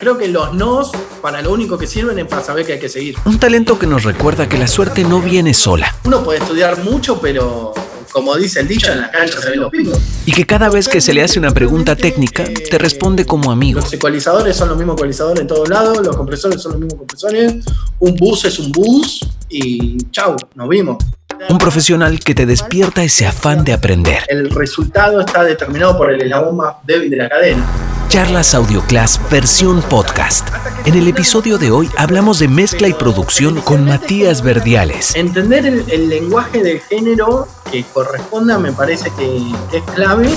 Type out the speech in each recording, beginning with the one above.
Creo que los nos, para lo único que sirven es para saber que hay que seguir. Un talento que nos recuerda que la suerte no viene sola. Uno puede estudiar mucho, pero como dice el dicho, en la cancha se ven los pingos. Y que cada vez que se le hace una pregunta técnica, te responde como amigo. Los ecualizadores son los mismos ecualizadores en todos lados, los compresores son los mismos compresores, un bus es un bus y chau, nos vimos. Un profesional que te despierta ese afán de aprender. El resultado está determinado por el eslabón más débil de la cadena. Charlas Audioclass versión podcast. En el episodio de hoy hablamos de mezcla y producción con Matías Verdiales. Entender el, el lenguaje del género que corresponda me parece que, que es clave.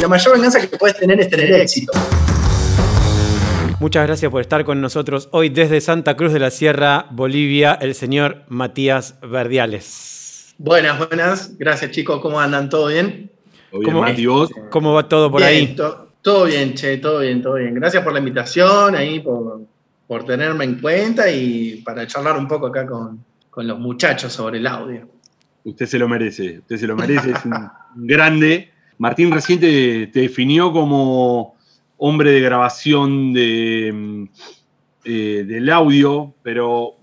La mayor venganza que puedes tener es tener éxito. Muchas gracias por estar con nosotros hoy desde Santa Cruz de la Sierra, Bolivia, el señor Matías Verdiales. Buenas, buenas. Gracias chicos, ¿cómo andan? ¿Todo bien? ¿Cómo- Mati, vos. ¿Cómo va todo por Bien, ahí? to- todo bien, che, todo bien, todo bien. Gracias por la invitación, ahí por, por tenerme en cuenta y para charlar un poco acá con, con los muchachos sobre el audio. Usted se lo merece, usted se lo merece, es un grande. Martín recién te, te definió como hombre de grabación de, mm, eh, del audio, pero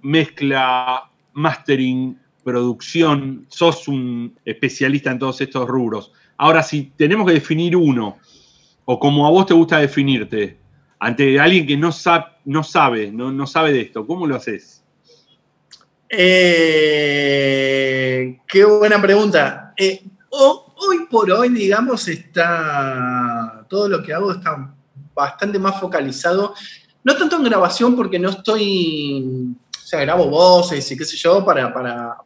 mezcla, mastering, producción, sos un especialista en todos estos rubros. Ahora, si tenemos que definir uno, o como a vos te gusta definirte, ante alguien que no, sab- no sabe, no, sabe de esto, ¿cómo lo haces? Eh, qué buena pregunta. Eh, ho- hoy por hoy, digamos, está todo lo que hago está bastante más focalizado, no tanto en grabación porque no estoy, o sea, grabo voces y qué sé yo para, para,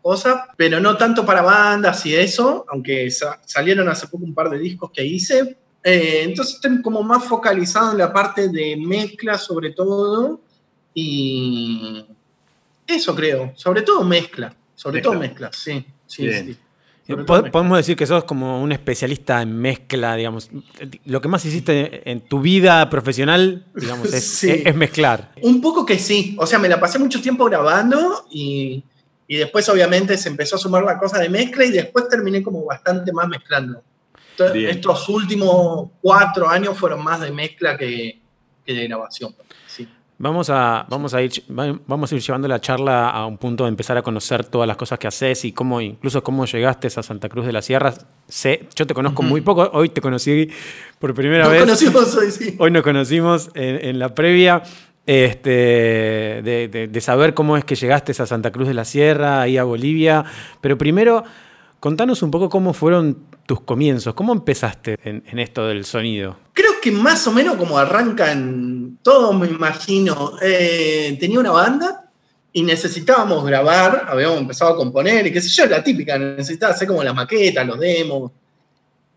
cosas, pero no tanto para bandas y eso, aunque sa- salieron hace poco un par de discos que hice. Eh, entonces estoy como más focalizado en la parte de mezcla sobre todo y eso creo, sobre todo mezcla, sobre Mezcla. todo mezcla, sí. sí, sí. Sobre Po- todo mezcla. Podemos decir que sos como un especialista en mezcla, digamos. Lo que más hiciste en tu vida profesional, digamos, es, Sí. es- es mezclar. Un poco que sí, o sea, me la pasé mucho tiempo grabando y, y después obviamente se empezó a sumar la cosa de mezcla y después terminé como bastante más mezclando. Entonces, Bien. estos últimos cuatro años fueron más de mezcla que, que de grabación. Sí. Vamos a, vamos, a ir, va- vamos a ir llevando la charla a un punto de empezar a conocer todas las cosas que haces y cómo, incluso cómo llegaste a Santa Cruz de la Sierra. Sé, yo te conozco muy poco, hoy te conocí por primera Nos vez. conocimos hoy, sí. Hoy nos conocimos en, en la previa este, de, de- de saber cómo es que llegaste a Santa Cruz de la Sierra, ahí a Bolivia. Pero primero, contanos un poco cómo fueron tus comienzos, cómo empezaste en, esto del sonido. Creo que más o menos como arrancan todos, me imagino. Eh, tenía una banda y necesitábamos grabar, habíamos empezado a componer y qué sé yo, la típica, necesitaba hacer como las maquetas, los demos.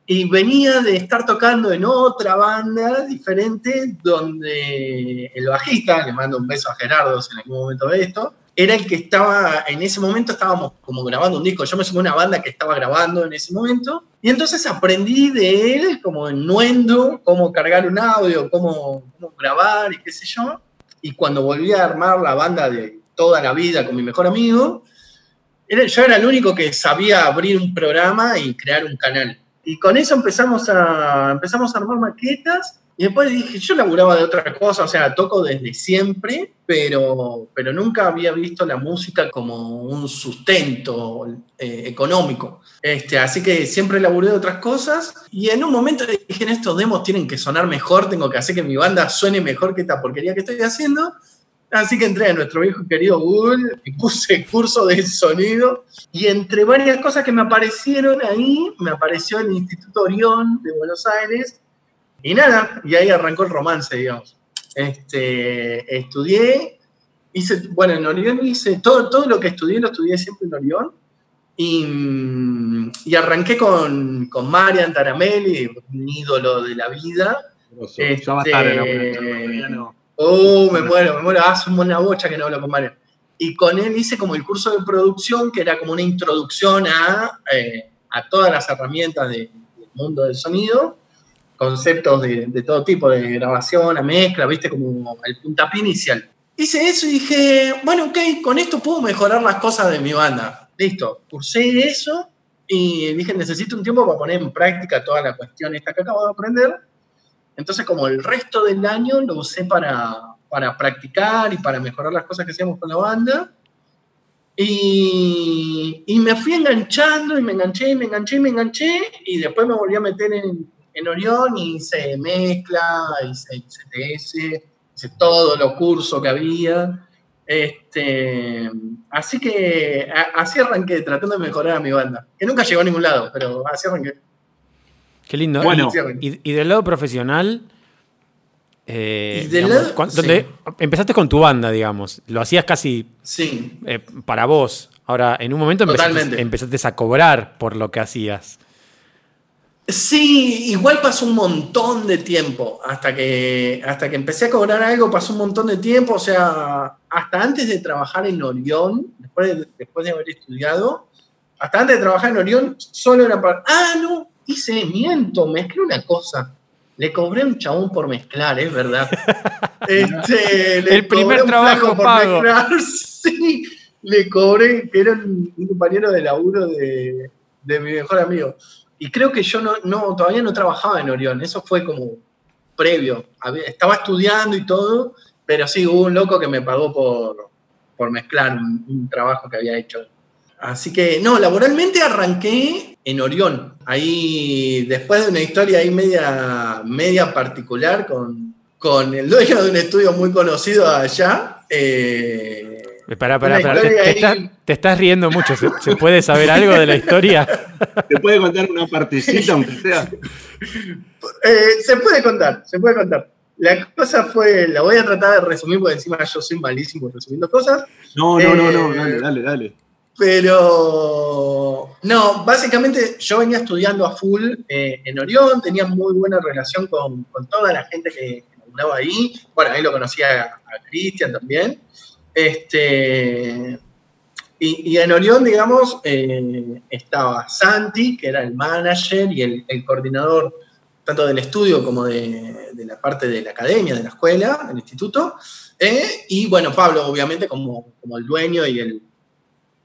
Y venía de estar tocando en otra banda diferente donde el bajista, le mando un beso a Gerardo si en algún momento ve esto, era el que estaba, en ese momento estábamos como grabando un disco, yo me sumé a una banda que estaba grabando en ese momento, y entonces aprendí de él como en nuendo, cómo cargar un audio, cómo, cómo grabar y qué sé yo, y cuando volví a armar la banda de toda la vida con mi mejor amigo, era- yo era el único que sabía abrir un programa y crear un canal. Y con eso empezamos a, empezamos a armar maquetas. Y después dije, yo laburaba de otra cosa, o sea, toco desde siempre, pero, pero nunca había visto la música como un sustento eh, económico. Este, así que siempre laburé de otras cosas. Y en un momento dije, en estos demos tienen que sonar mejor, tengo que hacer que mi banda suene mejor que esta porquería que estoy haciendo. Así que entré a nuestro viejo querido Google y puse curso de sonido. Y entre varias cosas que me aparecieron ahí, me apareció el Instituto Orión de Buenos Aires. Y nada, y ahí arrancó el romance, digamos. Este, estudié, hice, bueno, en Orión hice todo, todo lo que estudié, lo estudié siempre en Orión. Y, y arranqué con, con Marian Taramelli, un ídolo de la vida. Ya va a estar en la Este. Oh, me muero, me muero. Hace una bocha que no hablo con Mario. Y con él hice como el curso de producción, que era como una introducción a, eh, a todas las herramientas de- del mundo del sonido, conceptos de, todo tipo, de grabación, a mezcla, viste, como el puntapié inicial. Hice eso y dije, bueno, ok, con esto puedo mejorar las cosas de mi banda. Listo, cursé eso y dije, necesito un tiempo para poner en práctica toda la cuestión esta que acabo de aprender. Entonces, como el resto del año lo usé para, para practicar y para mejorar las cosas que hacíamos con la banda. Y, y, me fui enganchando y me enganché y me enganché y me enganché y después me volví a meter en, en Orión y hice mezcla, hice CTS, hice todos los cursos que había. Este, así que así arranqué, tratando de mejorar a mi banda, que nunca llegó a ningún lado, pero así arranqué. Qué lindo. Bueno, y, y del lado profesional, eh, empezaste con tu banda, digamos. Lo hacías casi sí. Eh, para vos. Ahora, en un momento empezaste, empezaste, a cobrar por lo que hacías. Sí, igual pasó un montón de tiempo. Hasta que, hasta que empecé a cobrar algo, pasó un montón de tiempo. O sea, hasta antes de trabajar en Orión, después de, después de haber estudiado, hasta antes de trabajar en Orión, solo era para. Ah, no, hice, miento, mezclé una cosa le cobré un chabón por mezclar, es verdad. Este, el primer trabajo por pago. Mezclar, sí, le cobré, que era un, compañero de laburo de, de, mi mejor amigo. Y creo que yo no, no, todavía no trabajaba en Orión, eso fue como previo. Estaba estudiando y todo, pero sí, hubo un loco que me pagó por, por mezclar un trabajo que había hecho. Así que, no, laboralmente arranqué en Orión. Ahí, después de una historia ahí media, media particular con, con el dueño de un estudio muy conocido allá. Eh, pará, pará, pará. Te, estás riendo mucho. ¿Se, puede saber algo de la historia? ¿Te puede contar una partecita, aunque sea? Eh, se puede contar, se puede contar. La cosa fue, la voy a tratar de resumir porque encima yo soy malísimo resumiendo cosas. No, no, no, no, eh, dale, dale, dale. Pero no, básicamente yo venía estudiando a full eh, en Orión, tenía muy buena relación con, toda la gente que, andaba ahí. Bueno, ahí lo conocía a, Cristian también. Este, y, en Orión, digamos, eh, estaba Santi, que era el manager y el, coordinador tanto del estudio como de, la parte de la academia, de la escuela, del instituto. Eh, y bueno, Pablo, obviamente, como, como el dueño y el,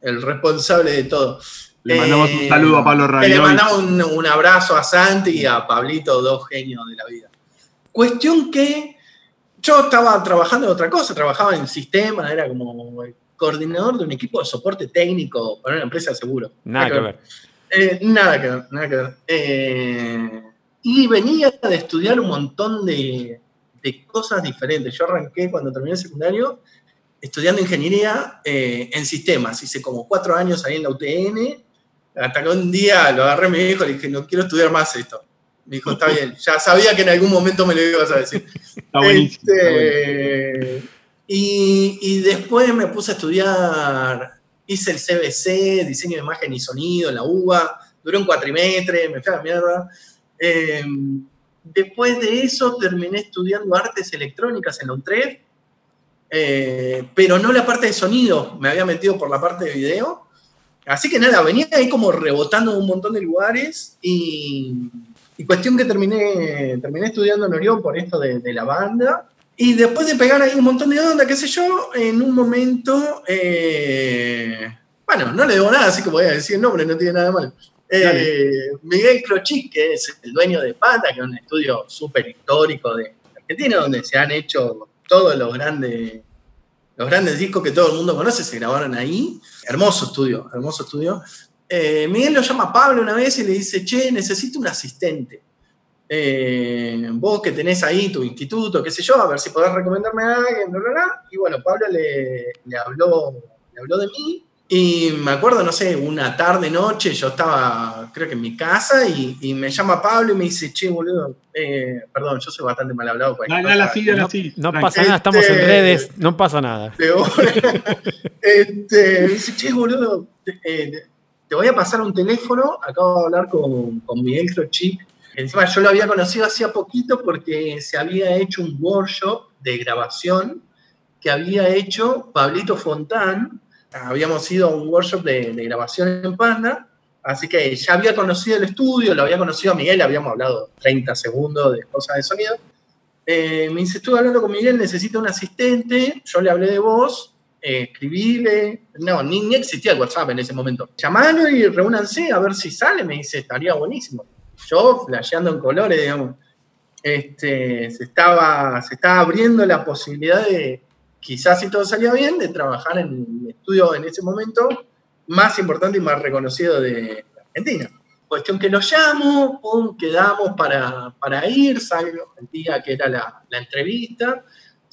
el responsable de todo. Le mandamos un saludo a Pablo Rayo. Le mandamos un, abrazo a Santi y a Pablito, dos genios de la vida. Cuestión que yo estaba trabajando en otra cosa, trabajaba en sistemas, era como coordinador de un equipo de soporte técnico para una empresa de seguro. Nada, que ver. Eh, nada que ver, nada que ver. Eh, y venía de estudiar un montón de, de, cosas diferentes. Yo arranqué cuando terminé el secundario estudiando ingeniería eh, en sistemas. Hice como cuatro años ahí en la UTN, hasta que un día lo agarré a mi hijo y le dije, no quiero estudiar más esto. Me dijo, está bien, ya sabía que en algún momento me lo ibas a decir. Está buenísimo. Este, y, después me puse a estudiar, hice el CBC, diseño de imagen y sonido en la UBA, duró un cuatrimestre, me fui a la mierda. Em, después de eso terminé estudiando artes electrónicas en la UNTREF eh, pero no la parte de sonido, me había metido por la parte de video. Así que nada, venía ahí como rebotando en un montón de lugares y, cuestión que terminé, terminé estudiando en Orión por esto de, la banda. Y después de pegar ahí un montón de onda, qué sé yo, en un momento, eh, bueno, no le debo nada, así que voy a decir el nombre, no tiene nada de mal. Eh, Miguel Crochí, que es el dueño de Panda, que es un estudio súper histórico de Argentina, donde se han hecho todos los grandes, los grandes discos que todo el mundo conoce se grabaron ahí. Hermoso estudio, hermoso estudio. Eh, Miguel lo llama a Pablo una vez y le dice, che, necesito un asistente. Eh, vos que tenés ahí tu instituto, qué sé yo, a ver si podés recomendarme a alguien, bla, bla, bla. Y bueno, Pablo le, le, habló, le habló de mí y me acuerdo, no sé, una tarde, noche, yo estaba, creo que en mi casa, y, me llama Pablo y me dice, che, boludo, eh, perdón, yo soy bastante mal hablado. No, no, pasa nada, estamos en este, redes, no pasa nada. este, me dice, che, boludo, eh, te, voy a pasar un teléfono, acabo de hablar con, con Miguel Crochic. Encima yo lo había conocido hacía poquito porque se había hecho un workshop de grabación que había hecho Pablito Fontán, habíamos ido a un workshop de, grabación en Panda, así que ya había conocido el estudio, lo había conocido a Miguel, habíamos hablado 30 segundos de cosas de sonido. Eh, me dice, estuve hablando con Miguel, necesito un asistente, yo le hablé de vos, eh, no, ni, existía el WhatsApp en ese momento. Llamalo y reúnanse a ver si sale, me dice, estaría buenísimo. Yo flasheando en colores, digamos. este, se, estaba, se estaba abriendo la posibilidad de, quizás si todo salía bien, de trabajar en el estudio en ese momento más importante y más reconocido de Argentina. Cuestión que lo llamo, pum, quedamos para, para ir, salgo el día que era la, la, entrevista,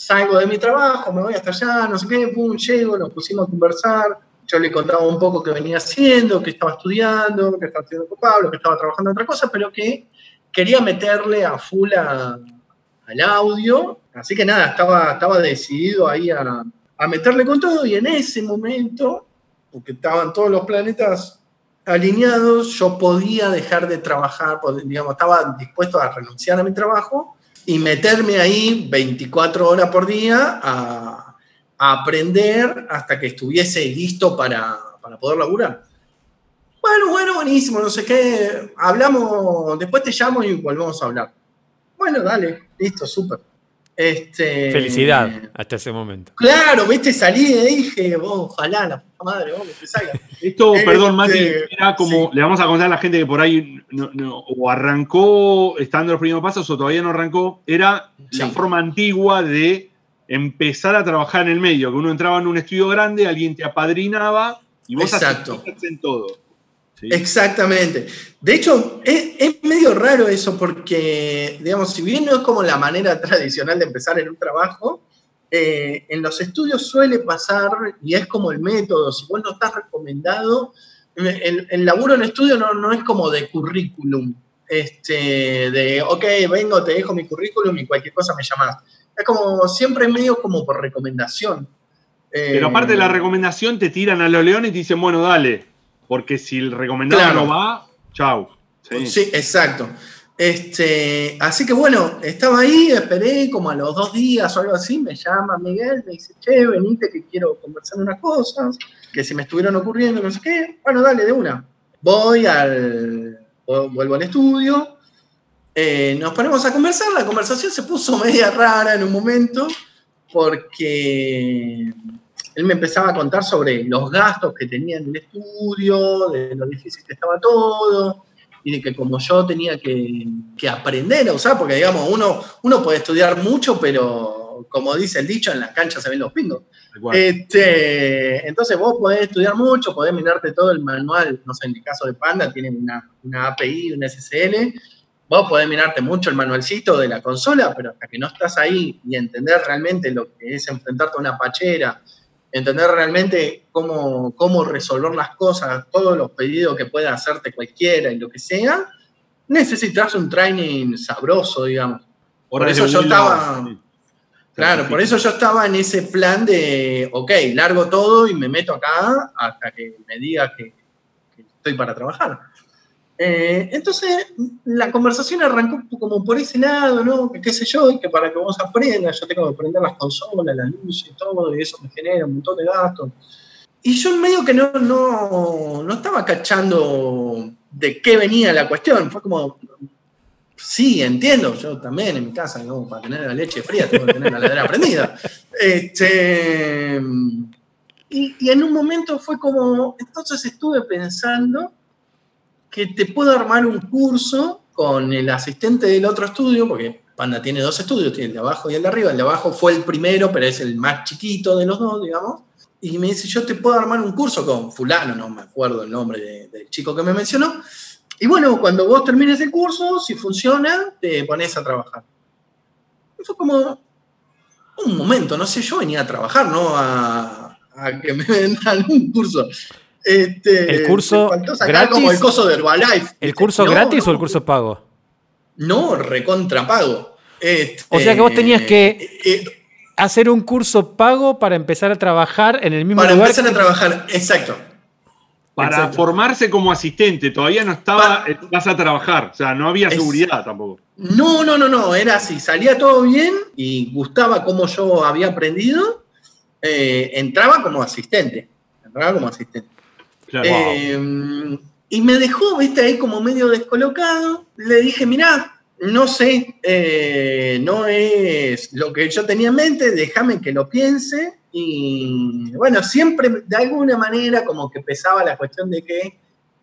salgo de mi trabajo, me voy hasta allá, no sé qué, pum, llego, nos pusimos a conversar, yo le contaba un poco qué venía haciendo, que estaba estudiando, que estaba estudiando con Pablo, que estaba trabajando en otra cosa, pero que quería meterle a full al audio, así que nada, estaba, estaba decidido ahí a, a meterle con todo y en ese momento, porque estaban todos los planetas alineados, yo podía dejar de trabajar, digamos, estaba dispuesto a renunciar a mi trabajo y meterme ahí 24 horas por día a, aprender hasta que estuviese listo para, para, poder laburar. Bueno, bueno, buenísimo, no sé qué, hablamos, después te llamo y volvemos a hablar. Bueno, dale, listo, súper. Este, Felicidad hasta ese momento. Claro, viste, salí y dije, oh, ojalá la puta madre, vamos, que salga. Esto, este, perdón, Mati, era como, sí. le vamos a contar a la gente que por ahí no, no, o arrancó estando los primeros pasos o todavía no arrancó, era sí. la forma antigua de empezar a trabajar en el medio, que uno entraba en un estudio grande, alguien te apadrinaba y vos Exacto. en todo. ¿Sí? Exactamente. De hecho, es, es, medio raro eso porque, digamos, si bien no es como la manera tradicional de empezar en un trabajo, eh, en los estudios suele pasar, y es como el método, si vos no estás recomendado, el, el laburo en estudio no, no, es como de currículum, este, de, ok, vengo, te dejo mi currículum y cualquier cosa me llamás. Es como siempre medio como por recomendación. Pero aparte de la recomendación, te tiran a los leones y te dicen, bueno, dale, porque si el recomendado claro. no va, chau. Sí. sí, exacto. Este, así que bueno, estaba ahí, esperé como a los dos días o algo así, me llama Miguel, me dice, che, venite que quiero conversar unas cosas, que se me estuvieron ocurriendo, no sé qué. Bueno, dale, de una. Voy al, vuelvo al estudio, eh, nos ponemos a conversar, la conversación se puso media rara en un momento, porque él me empezaba a contar sobre los gastos que tenía en el estudio, de lo difícil que estaba todo, y de que como yo tenía que, que, aprender a usar, porque digamos, uno, uno puede estudiar mucho, pero como dice el dicho, en la cancha se ven los pingos. Este, entonces vos podés estudiar mucho, podés mirarte todo el manual, no sé, en el caso de Panda tienen una, una API, un SSL, vos podés mirarte mucho el manualcito de la consola, pero hasta que no estás ahí y entender realmente lo que es enfrentarte a una pachera, entender realmente cómo, cómo resolver las cosas, todos los pedidos que pueda hacerte cualquiera y lo que sea, necesitas un training sabroso, digamos. Por, por eso yo estaba... Sí. Claro, por eso yo estaba en ese plan de, ok, largo todo y me meto acá hasta que me diga que, que estoy para trabajar. Eh, entonces, la conversación arrancó como por ese lado, ¿no? Que qué sé yo, y que para que vos aprendas, yo tengo que aprender las consolas, la luz y todo, y eso me genera un montón de gastos. Y yo medio que no, no, no estaba cachando de qué venía la cuestión, fue como, sí, entiendo, yo también en mi casa, ¿no? para tener la leche fría tengo que tener la ladera prendida. Este, y, y en un momento fue como, entonces estuve pensando que te puedo armar un curso con el asistente del otro estudio, porque Panda tiene dos estudios, tiene el de abajo y el de arriba. El de abajo fue el primero, pero es el más chiquito de los dos, digamos. Y me dice, yo te puedo armar un curso con fulano, no me acuerdo el nombre de, del chico que me mencionó. Y bueno, cuando vos termines el curso, si funciona, te pones a trabajar. Y fue como un momento, no sé, yo venía a trabajar, ¿no? A, a que me vendan un curso. Este, el curso gratis. Como el coso de Herbalife. ¿El curso no, gratis no, o el curso pago? No, recontra pago. Este, o sea que vos tenías que eh, eh, hacer un curso pago para empezar a trabajar en el mismo para lugar. Para empezar a trabajar, exacto. Para exacto. formarse como asistente, todavía no estaba, para, vas a trabajar, o sea, no había seguridad es, tampoco. No, no, no, no, era así, salía todo bien y gustaba como yo había aprendido, eh, entraba como asistente, entraba como asistente. Claro. Eh, y me dejó, viste, ahí como medio descolocado. Le dije, mirá, no sé, eh, no es lo que yo tenía en mente, déjame que lo piense. Y bueno, siempre de alguna manera como que pesaba la cuestión de que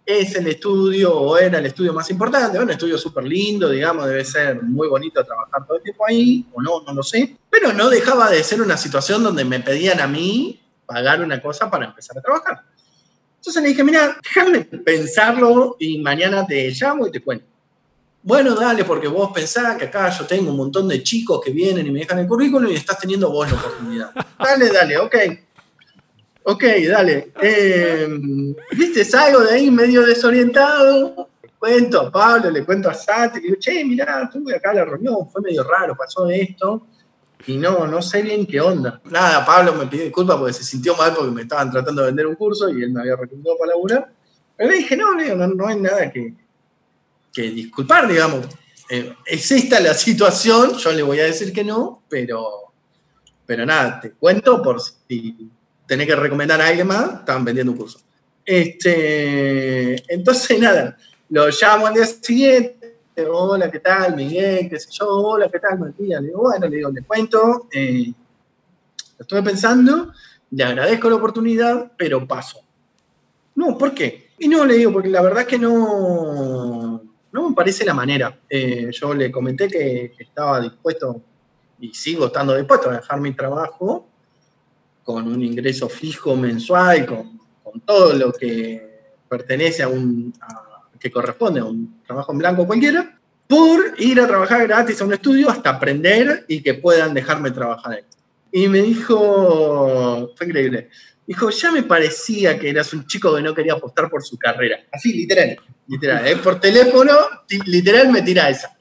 es el estudio o era el estudio más importante, un estudio súper lindo, digamos, debe ser muy bonito trabajar todo el tiempo ahí, o no, no lo sé, pero no dejaba de ser una situación donde me pedían a mí pagar una cosa para empezar a trabajar. Entonces le dije, mira, déjame pensarlo y mañana te llamo y te cuento. Bueno, dale, porque vos pensás que acá yo tengo un montón de chicos que vienen y me dejan el currículum y estás teniendo vos la oportunidad. Dale, dale, ok. Ok, dale. Eh, ¿Viste? Salgo de ahí medio desorientado. Le cuento a Pablo, le cuento a Sati, le digo, che, mirá, estuve acá en la reunión, fue medio raro, pasó esto. Y no, no sé bien qué onda. Nada, Pablo me pidió disculpas porque se sintió mal porque me estaban tratando de vender un curso y él me había recomendado para laburar. Pero le dije, no, no, no hay nada que, que disculpar, digamos. Eh, es esta la situación, yo le voy a decir que no, pero, pero nada, te cuento por si tenés que recomendar a alguien más, estaban vendiendo un curso. Este, entonces, nada, lo llamo al día siguiente, hola, ¿qué tal, Miguel? ¿Qué sé yo? Hola, ¿qué tal, Matías? Bueno, le digo, le cuento, eh, estuve pensando, le agradezco la oportunidad, pero paso. No, ¿por qué? Y no, le digo, porque la verdad es que no, no me parece la manera. Eh, yo le comenté que, estaba dispuesto, y sigo estando dispuesto a dejar mi trabajo, con un ingreso fijo mensual, con, con todo lo que pertenece a un, que corresponde a un trabajo en blanco cualquiera, por ir a trabajar gratis a un estudio hasta aprender y que puedan dejarme trabajar ahí. Y me dijo, fue increíble, dijo, ya me parecía que eras un chico que no quería apostar por su carrera. Así, literal, literal, ¿eh? por teléfono, literal me tira esa.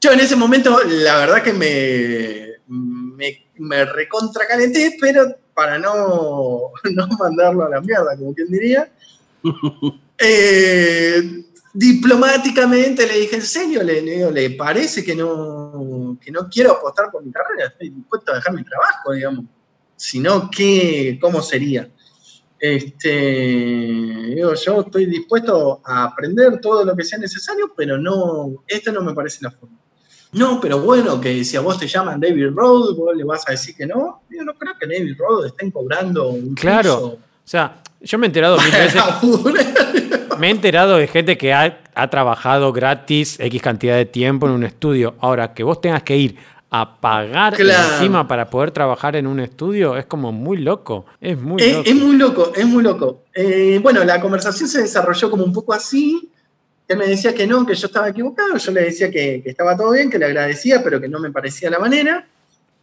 Yo en ese momento, la verdad que me, me, me recontracalenté, pero para no, no mandarlo a la mierda, como quien diría, eh, diplomáticamente le dije, ¿en serio? Le, le digo, ¿le parece que no, que no quiero apostar por mi carrera? Estoy dispuesto a dejar mi trabajo, digamos. Si no, ¿qué, ¿cómo sería? Este, digo, yo estoy dispuesto a aprender todo lo que sea necesario, pero no, esto no me parece la forma. No, pero bueno, que si a vos te llaman David Rhodes, vos le vas a decir que no. Yo no creo que David Rhodes estén cobrando un Claro. curso. O sea, yo me he enterado mil veces. Me he enterado de gente que ha, ha trabajado gratis X cantidad de tiempo en un estudio. Ahora, que vos tengas que ir a pagar Claro. encima para poder trabajar en un estudio es como muy loco. Es muy Es, loco. es muy loco, es muy loco. Eh, bueno, la conversación se desarrolló como un poco así. Él me decía que no, que yo estaba equivocado. Yo le decía que, que estaba todo bien, que le agradecía, pero que no me parecía la manera.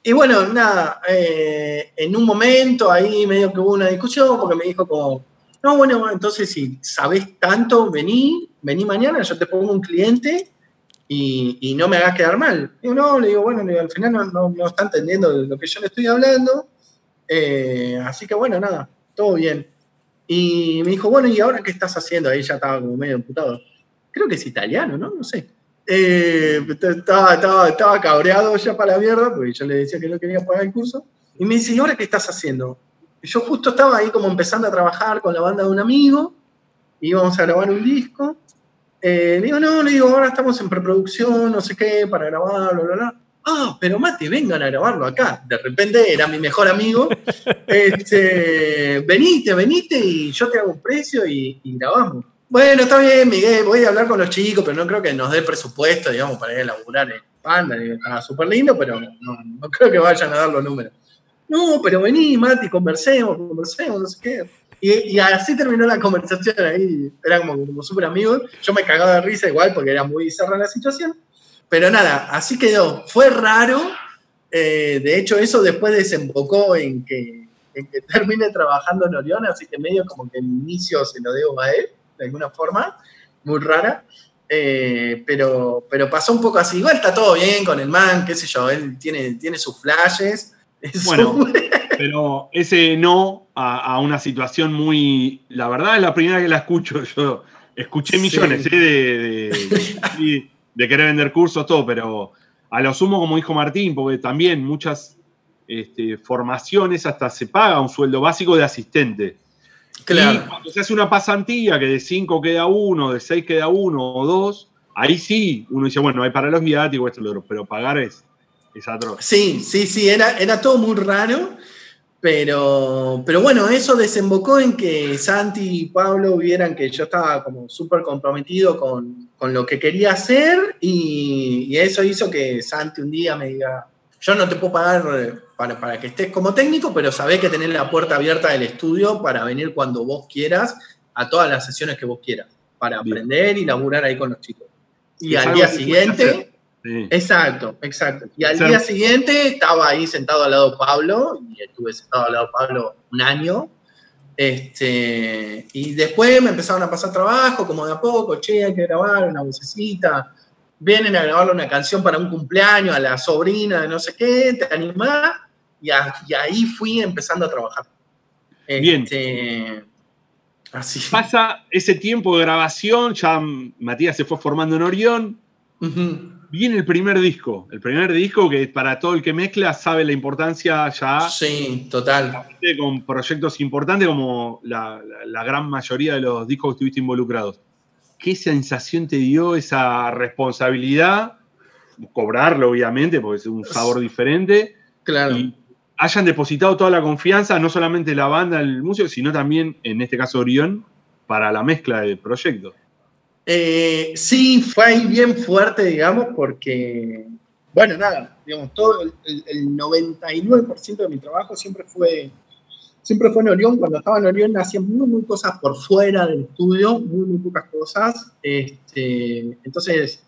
Y bueno, nada, eh, en un momento ahí medio que hubo una discusión porque me dijo como, no, bueno, entonces si sabés tanto, vení, vení mañana, yo te pongo un cliente y, no me hagas quedar mal. Digo, no, le digo, bueno, al final no está entendiendo de lo que yo le estoy hablando. Eh, así que bueno, nada, todo bien. Y me dijo, bueno, ¿y ahora qué estás haciendo? Ahí ya estaba como medio emputado. Creo que es italiano, ¿no? No sé. Eh, estaba, estaba, estaba cabreado ya para la mierda, porque yo le decía que no quería pagar el curso. Y me dice, ¿y ahora qué estás haciendo? Yo justo estaba ahí como empezando a trabajar con la banda de un amigo, íbamos a grabar un disco. Eh, le digo, no, le digo, ahora estamos en preproducción, no sé qué, para grabar, bla, bla, bla. Ah, pero Mati, vengan a grabarlo acá. De repente era mi mejor amigo. Este, venite, venite y yo te hago un precio y, y grabamos. Bueno, está bien, Miguel, voy a hablar con los chicos, pero no creo que nos dé presupuesto, digamos, para ir a laburar en Panda. Digo, Estaba súper lindo, pero no, no creo que vayan a dar los números. No, pero vení, Mati, conversemos, conversemos, no sé qué. Y, y así terminó la conversación ahí. Era como, como súper amigos. Yo me cagaba de risa igual porque era muy bizarra la situación. Pero nada, así quedó. Fue raro. eh, de hecho, eso después desembocó en que, en que termine trabajando en Orión, así que medio como que el inicio se lo debo a él, de alguna forma, muy rara. Eh, pero, pero pasó un poco así. Igual está todo bien con el man, qué sé yo, él tiene, tiene sus flashes. Bueno. Pero ese no a, a una situación muy. La verdad es la primera que la escucho. Yo escuché Sí. millones ¿eh? de, de- querer vender cursos, todo, pero a lo sumo, como dijo Martín, porque también muchas este, formaciones hasta se paga un sueldo básico de asistente. Y claro. cuando se hace una pasantía que de 5 queda uno, de 6 queda uno o dos, ahí sí uno dice, bueno, hay para los viáticos, esto y lo otro, pero pagar es, es atroz. Sí, sí, sí, era, era todo muy raro. Pero, pero bueno, eso desembocó en que Santi y Pablo vieran que yo estaba como súper comprometido con, con, lo que quería hacer y, y, eso hizo que Santi un día me diga, yo no te puedo pagar para, para que estés como técnico, pero sabés que tenés la puerta abierta del estudio para venir cuando vos quieras a todas las sesiones que vos quieras, para aprender y laburar ahí con los chicos. Y al día siguiente... Sí. Exacto, exacto. Y al día siguiente estaba ahí sentado al lado de Pablo, y estuve sentado al lado de Pablo un año. Este, y después me empezaron a pasar trabajo, como de a poco, che, hay que grabar una vocecita. Vienen a grabarle una canción para un cumpleaños a la sobrina de no sé qué, te animás, y, a, y ahí fui empezando a trabajar. Bien. Este, así. Pasa ese tiempo de grabación, ya Matías se fue formando en Orión. Uh -huh viene el primer disco. El primer disco que para todo el que mezcla sabe la importancia ya. Sí, total. Con proyectos importantes como la, la, la, gran mayoría de los discos que estuviste involucrados. ¿Qué sensación te dio esa responsabilidad? Cobrarlo, obviamente, porque es un sabor diferente. Claro. Y hayan depositado toda la confianza, no solamente la banda, el músico, sino también, en este caso, Orión, para la mezcla del proyecto. Eh, sí, fue ahí bien fuerte, digamos, porque, bueno, nada, digamos, todo el, el 99% de mi trabajo siempre fue, siempre fue en Orión. Cuando estaba en Orión hacía muy, muy cosas por fuera del estudio, muy, muy pocas cosas. Este, entonces,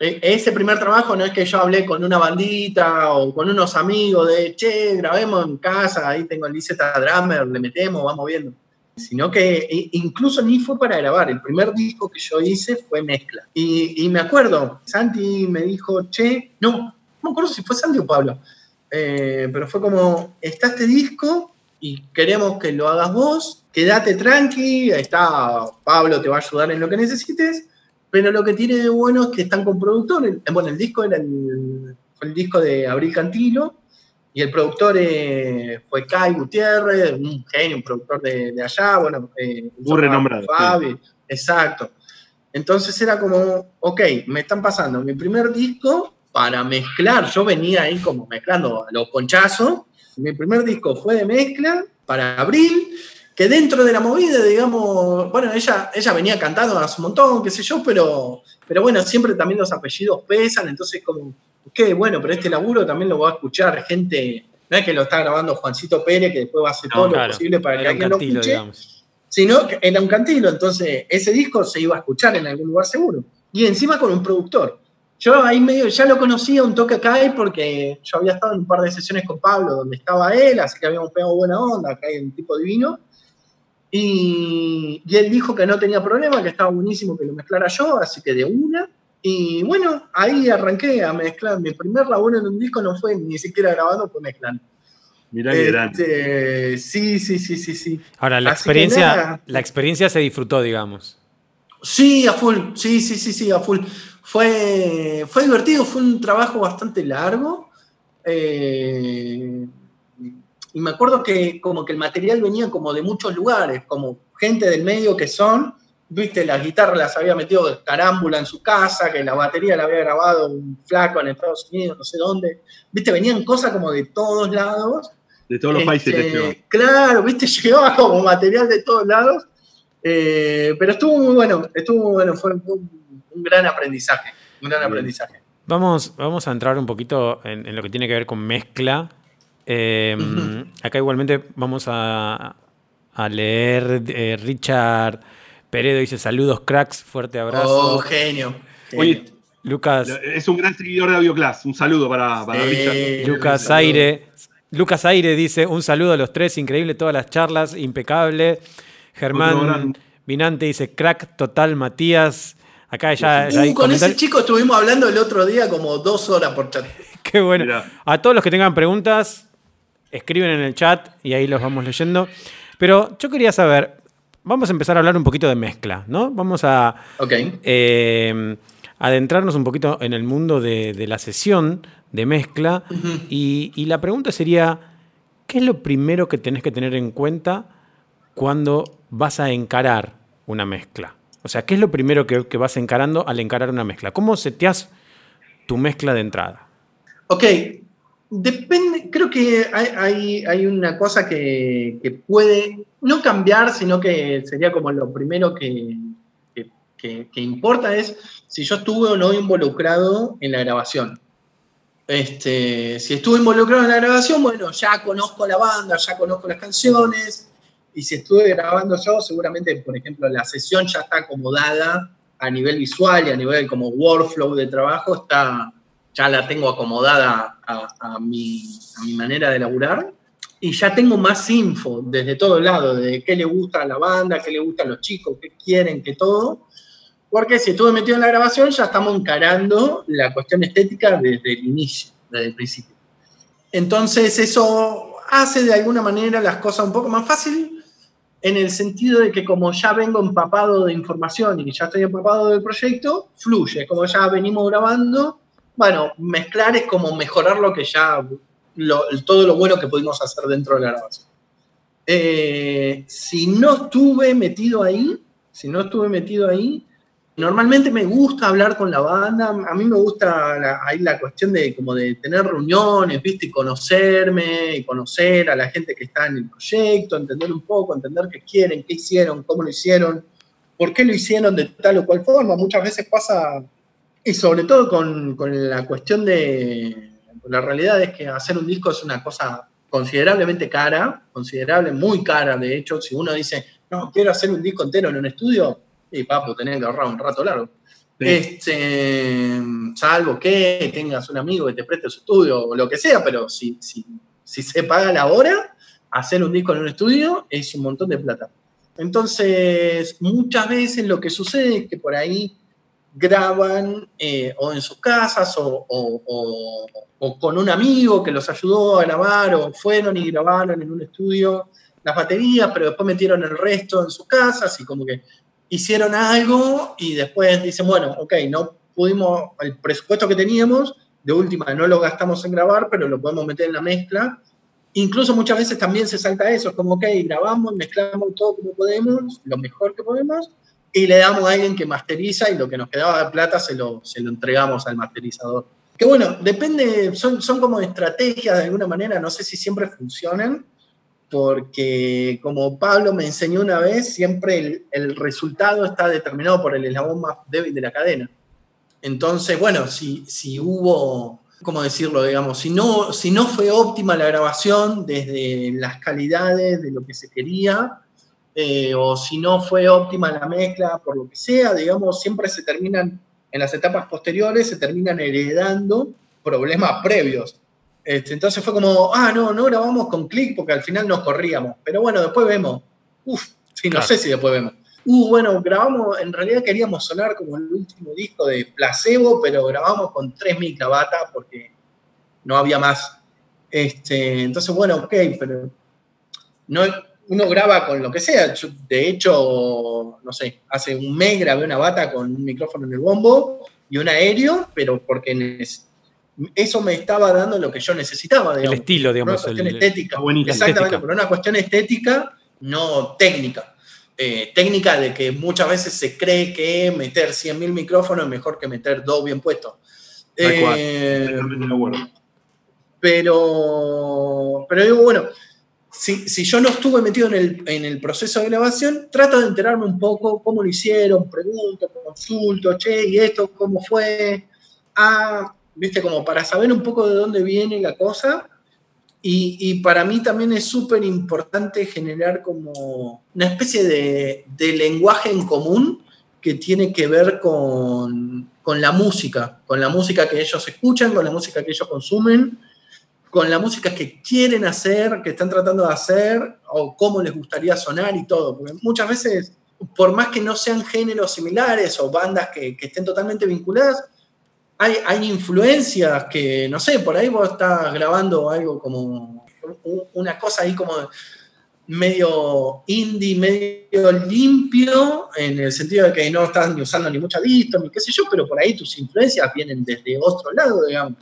e, ese primer trabajo no es que yo hablé con una bandita o con unos amigos de, che, grabemos en casa, ahí tengo el Liceta Drummer, le metemos, vamos viendo sino que incluso ni fue para grabar. El primer disco que yo hice fue mezcla. Y, me acuerdo, Santi me dijo, che, no, no me acuerdo si fue Santi o Pablo, eh, pero fue como, está este disco y queremos que lo hagas vos, quédate tranqui, está Pablo, te va a ayudar en lo que necesites, pero lo que tiene de bueno es que están con productores. Bueno, el disco era el, el disco de Abril Cantilo, y el productor eh, fue Kai Gutiérrez, un genio, un productor de, de allá, bueno. Eh, Muy renombrado. Fabi, sí. Exacto. Entonces era como, ok, me están pasando mi primer disco para mezclar. Yo venía ahí como mezclando a los ponchazos. Mi primer disco fue de mezcla para abril, que dentro de la movida, digamos, bueno, ella, ella venía cantando hace un montón, qué sé yo, pero, pero bueno, siempre también los apellidos pesan, entonces como qué bueno, pero este laburo también lo va a escuchar gente, no es que lo está grabando Juancito Pérez, que después va a hacer no, todo claro, lo posible para que alguien lo escuche, digamos. sino que era un cantilo, entonces ese disco se iba a escuchar en algún lugar seguro. Y encima con un productor. Yo ahí medio ya lo conocía un toque acá porque yo había estado en un par de sesiones con Pablo donde estaba él, así que habíamos pegado buena onda, acá hay un tipo divino. Y, y él dijo que no tenía problema, que estaba buenísimo que lo mezclara yo, así que de una y bueno, ahí arranqué a mezclar. Mi primer laburo en un disco no fue ni siquiera grabando, fue mezclando. Mirá qué este, Sí, sí, sí, sí, sí. Ahora, la experiencia, la experiencia se disfrutó, digamos. Sí, a full. Sí, sí, sí, sí, a full. Fue, fue divertido, fue un trabajo bastante largo. Eh, y me acuerdo que como que el material venía como de muchos lugares, como gente del medio que son, viste, las guitarras las había metido de carámbula en su casa, que la batería la había grabado un flaco en Estados Unidos, no sé dónde. Viste, venían cosas como de todos lados. De todos los este, países. Claro, viste, llegaba como material de todos lados. Eh, pero estuvo muy bueno, estuvo muy bueno, fue un, un gran aprendizaje, un gran aprendizaje. Vamos, vamos a entrar un poquito en, en lo que tiene que ver con mezcla. Eh, uh -huh. Acá igualmente vamos a, a leer eh, Richard Peredo dice saludos cracks, fuerte abrazo. Oh, genio. genio. Oye, Lucas. Es un gran seguidor de Audioclass. Un saludo para, para Sí. Richard. Lucas Aire. Lucas Aire dice un saludo a los tres, increíble todas las charlas, impecable. Germán Vinante dice crack total, Matías. Acá ya, ya hay Uh, con ese comentarios. chico estuvimos hablando el otro día como dos horas por chat. Qué bueno. Mirá. A todos los que tengan preguntas, escriben en el chat y ahí los vamos leyendo. Pero yo quería saber, vamos a empezar a hablar un poquito de mezcla, ¿no? Vamos a Ok. eh, adentrarnos un poquito en el mundo de, de la sesión de mezcla. Y, y la pregunta sería, ¿qué es lo primero que tenés que tener en cuenta cuando vas a encarar una mezcla? O sea, ¿qué es lo primero que, que vas encarando al encarar una mezcla? ¿Cómo seteás tu mezcla de entrada? Ok, Depende, creo que hay, hay, una cosa que, que, puede no cambiar, sino que sería como lo primero que, que, importa es si yo estuve o no involucrado en la grabación. Este, si estuve involucrado en la grabación, bueno, ya conozco la banda, ya conozco las canciones, y si estuve grabando yo, seguramente, por ejemplo, la sesión ya está acomodada a nivel visual y a nivel como workflow de trabajo, está, ya la tengo acomodada a, mi, a mi manera de laburar y ya tengo más info desde todo lado, de qué le gusta a la banda, qué le gusta a los chicos, qué quieren, qué todo. Porque si estuve metido en la grabación, ya estamos encarando la cuestión estética desde el inicio, desde el principio. Entonces, eso hace de alguna manera las cosas un poco más fáciles, en el sentido de que como ya vengo empapado de información y ya estoy empapado del proyecto, fluye. Como ya venimos grabando, bueno, mezclar es como mejorar lo que ya, todo lo bueno que pudimos hacer dentro de la grabación. Eh, si no estuve metido ahí, si no estuve metido ahí, Normalmente me gusta hablar con la banda, a mí me gusta la, ahí la cuestión de como de tener reuniones, ¿viste? Y conocerme, y conocer a la gente que está en el proyecto, entender un poco, entender qué quieren, qué hicieron, cómo lo hicieron, por qué lo hicieron de tal o cual forma. Muchas veces pasa, y sobre todo con, con la cuestión de, la realidad es que hacer un disco es una cosa considerablemente cara, considerable, muy cara, de hecho, si uno dice, no, quiero hacer un disco entero en un estudio, y papu, tenés que ahorrar un rato largo. Este, salvo que tengas un amigo que te preste su estudio o lo que sea, pero si, si, si se paga la hora, hacer un disco en un estudio es un montón de plata. Entonces, muchas veces lo que sucede es que por ahí graban eh, o en sus casas o, con un amigo que los ayudó a grabar o fueron y grabaron en un estudio las baterías, pero después metieron el resto en sus casas y como que hicieron algo y después dicen, bueno, ok, no pudimos, el presupuesto que teníamos, de última no lo gastamos en grabar, pero lo podemos meter en la mezcla. Incluso muchas veces también se salta eso, es como, ok, grabamos, mezclamos todo como podemos, lo mejor que podemos, y le damos a alguien que masteriza y lo que nos quedaba de plata se lo, se lo entregamos al masterizador. Que bueno, depende, son, son como estrategias de alguna manera, no sé si siempre funcionan, porque como Pablo me enseñó una vez, siempre el, resultado está determinado por el eslabón más débil de la cadena. Entonces, bueno, si, si hubo, ¿cómo decirlo? Digamos, si no, si no fue óptima la grabación desde las calidades de lo que se quería, eh, o si no fue óptima la mezcla, por lo que sea, digamos, siempre se terminan, en las etapas posteriores, se terminan heredando problemas previos. Este, entonces fue como, ah, no, no grabamos con click porque al final nos corríamos. Pero bueno, después vemos. Uf, sí, no sé si después vemos. Uh, bueno, grabamos, en realidad queríamos sonar como el último disco de Placebo, pero grabamos con tres micravatas porque no había más. Este, entonces, bueno, ok, pero no, uno graba con lo que sea. de hecho, no sé, hace un mes grabé una bata con un micrófono en el bombo y un aéreo, pero porque eso me estaba dando lo que yo necesitaba. Digamos, el estilo, digamos. Una cuestión estética. Exactamente, pero una cuestión estética, no técnica. Eh, técnica de que muchas veces se cree que meter 100.000 micrófonos es mejor que meter dos bien puestos. Eh, pero, pero digo, bueno, si, si, yo no estuve metido en el, en el, proceso de grabación, trato de enterarme un poco cómo lo hicieron, pregunto, consulto, che, ¿y esto cómo fue? Ah, ¿viste? Como para saber un poco de dónde viene la cosa. Y, para mí también es súper importante generar como una especie de, lenguaje en común que tiene que ver con, con, la música, con la música que ellos escuchan, con la música que ellos consumen, con la música que quieren hacer, que están tratando de hacer, o cómo les gustaría sonar y todo. Porque muchas veces, por más que no sean géneros similares o bandas que, estén totalmente vinculadas, hay, influencias que, no sé, por ahí vos estás grabando algo como una cosa ahí como medio indie, medio limpio, en el sentido de que no estás ni usando ni mucha vista, ni qué sé yo, pero por ahí tus influencias vienen desde otro lado, digamos.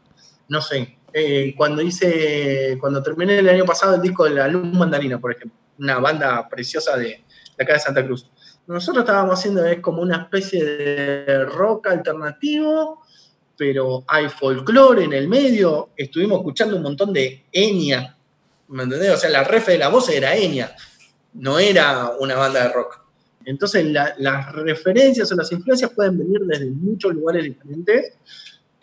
No sé, eh, cuando hice, cuando terminé el año pasado el disco de la Luz Mandarina, por ejemplo, una banda preciosa de, de acá de Santa Cruz. Nosotros estábamos haciendo es como una especie de rock alternativo, pero hay folclore en el medio. Estuvimos escuchando un montón de Enya, ¿me entendés? O sea, la refe de la voz era Enya, no era una banda de rock. Entonces, la- las referencias o las influencias pueden venir desde muchos lugares diferentes.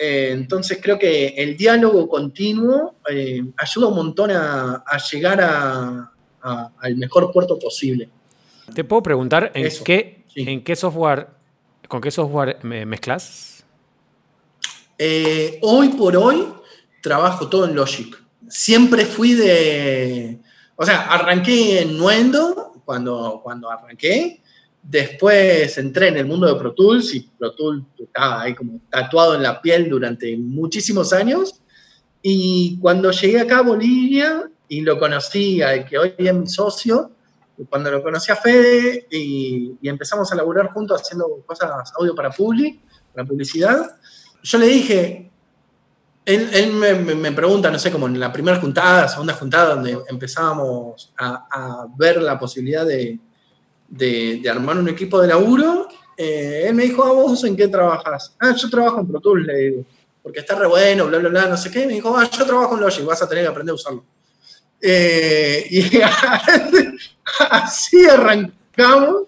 Eh, entonces, creo que el diálogo continuo eh, ayuda un montón a, a llegar a- a- al mejor puerto posible. Te puedo preguntar en Eso, qué, sí. en qué software, con qué software me- mezclas. Eh, hoy por hoy trabajo todo en Logic. Siempre fui de. O sea, arranqué en Nuendo cuando, cuando arranqué. Después entré en el mundo de Pro Tools y Pro Tools estaba ahí como tatuado en la piel durante muchísimos años. Y cuando llegué acá a Bolivia y lo conocí al que hoy es mi socio, cuando lo conocí a Fede y, y empezamos a laburar juntos haciendo cosas audio para Public, para publicidad, yo le dije, él, él me, me- pregunta, no sé, como en la primera juntada, segunda juntada, donde empezábamos a, a ver la posibilidad de, de- armar un equipo de laburo, eh, él me dijo, ah, vos en qué trabajas? Ah, yo trabajo en Pro Tools, le digo, porque está re bueno, bla, bla, bla, no sé qué. Me dijo, ah, yo trabajo en Logic, vas a tener que aprender a usarlo. Eh, y así arrancamos.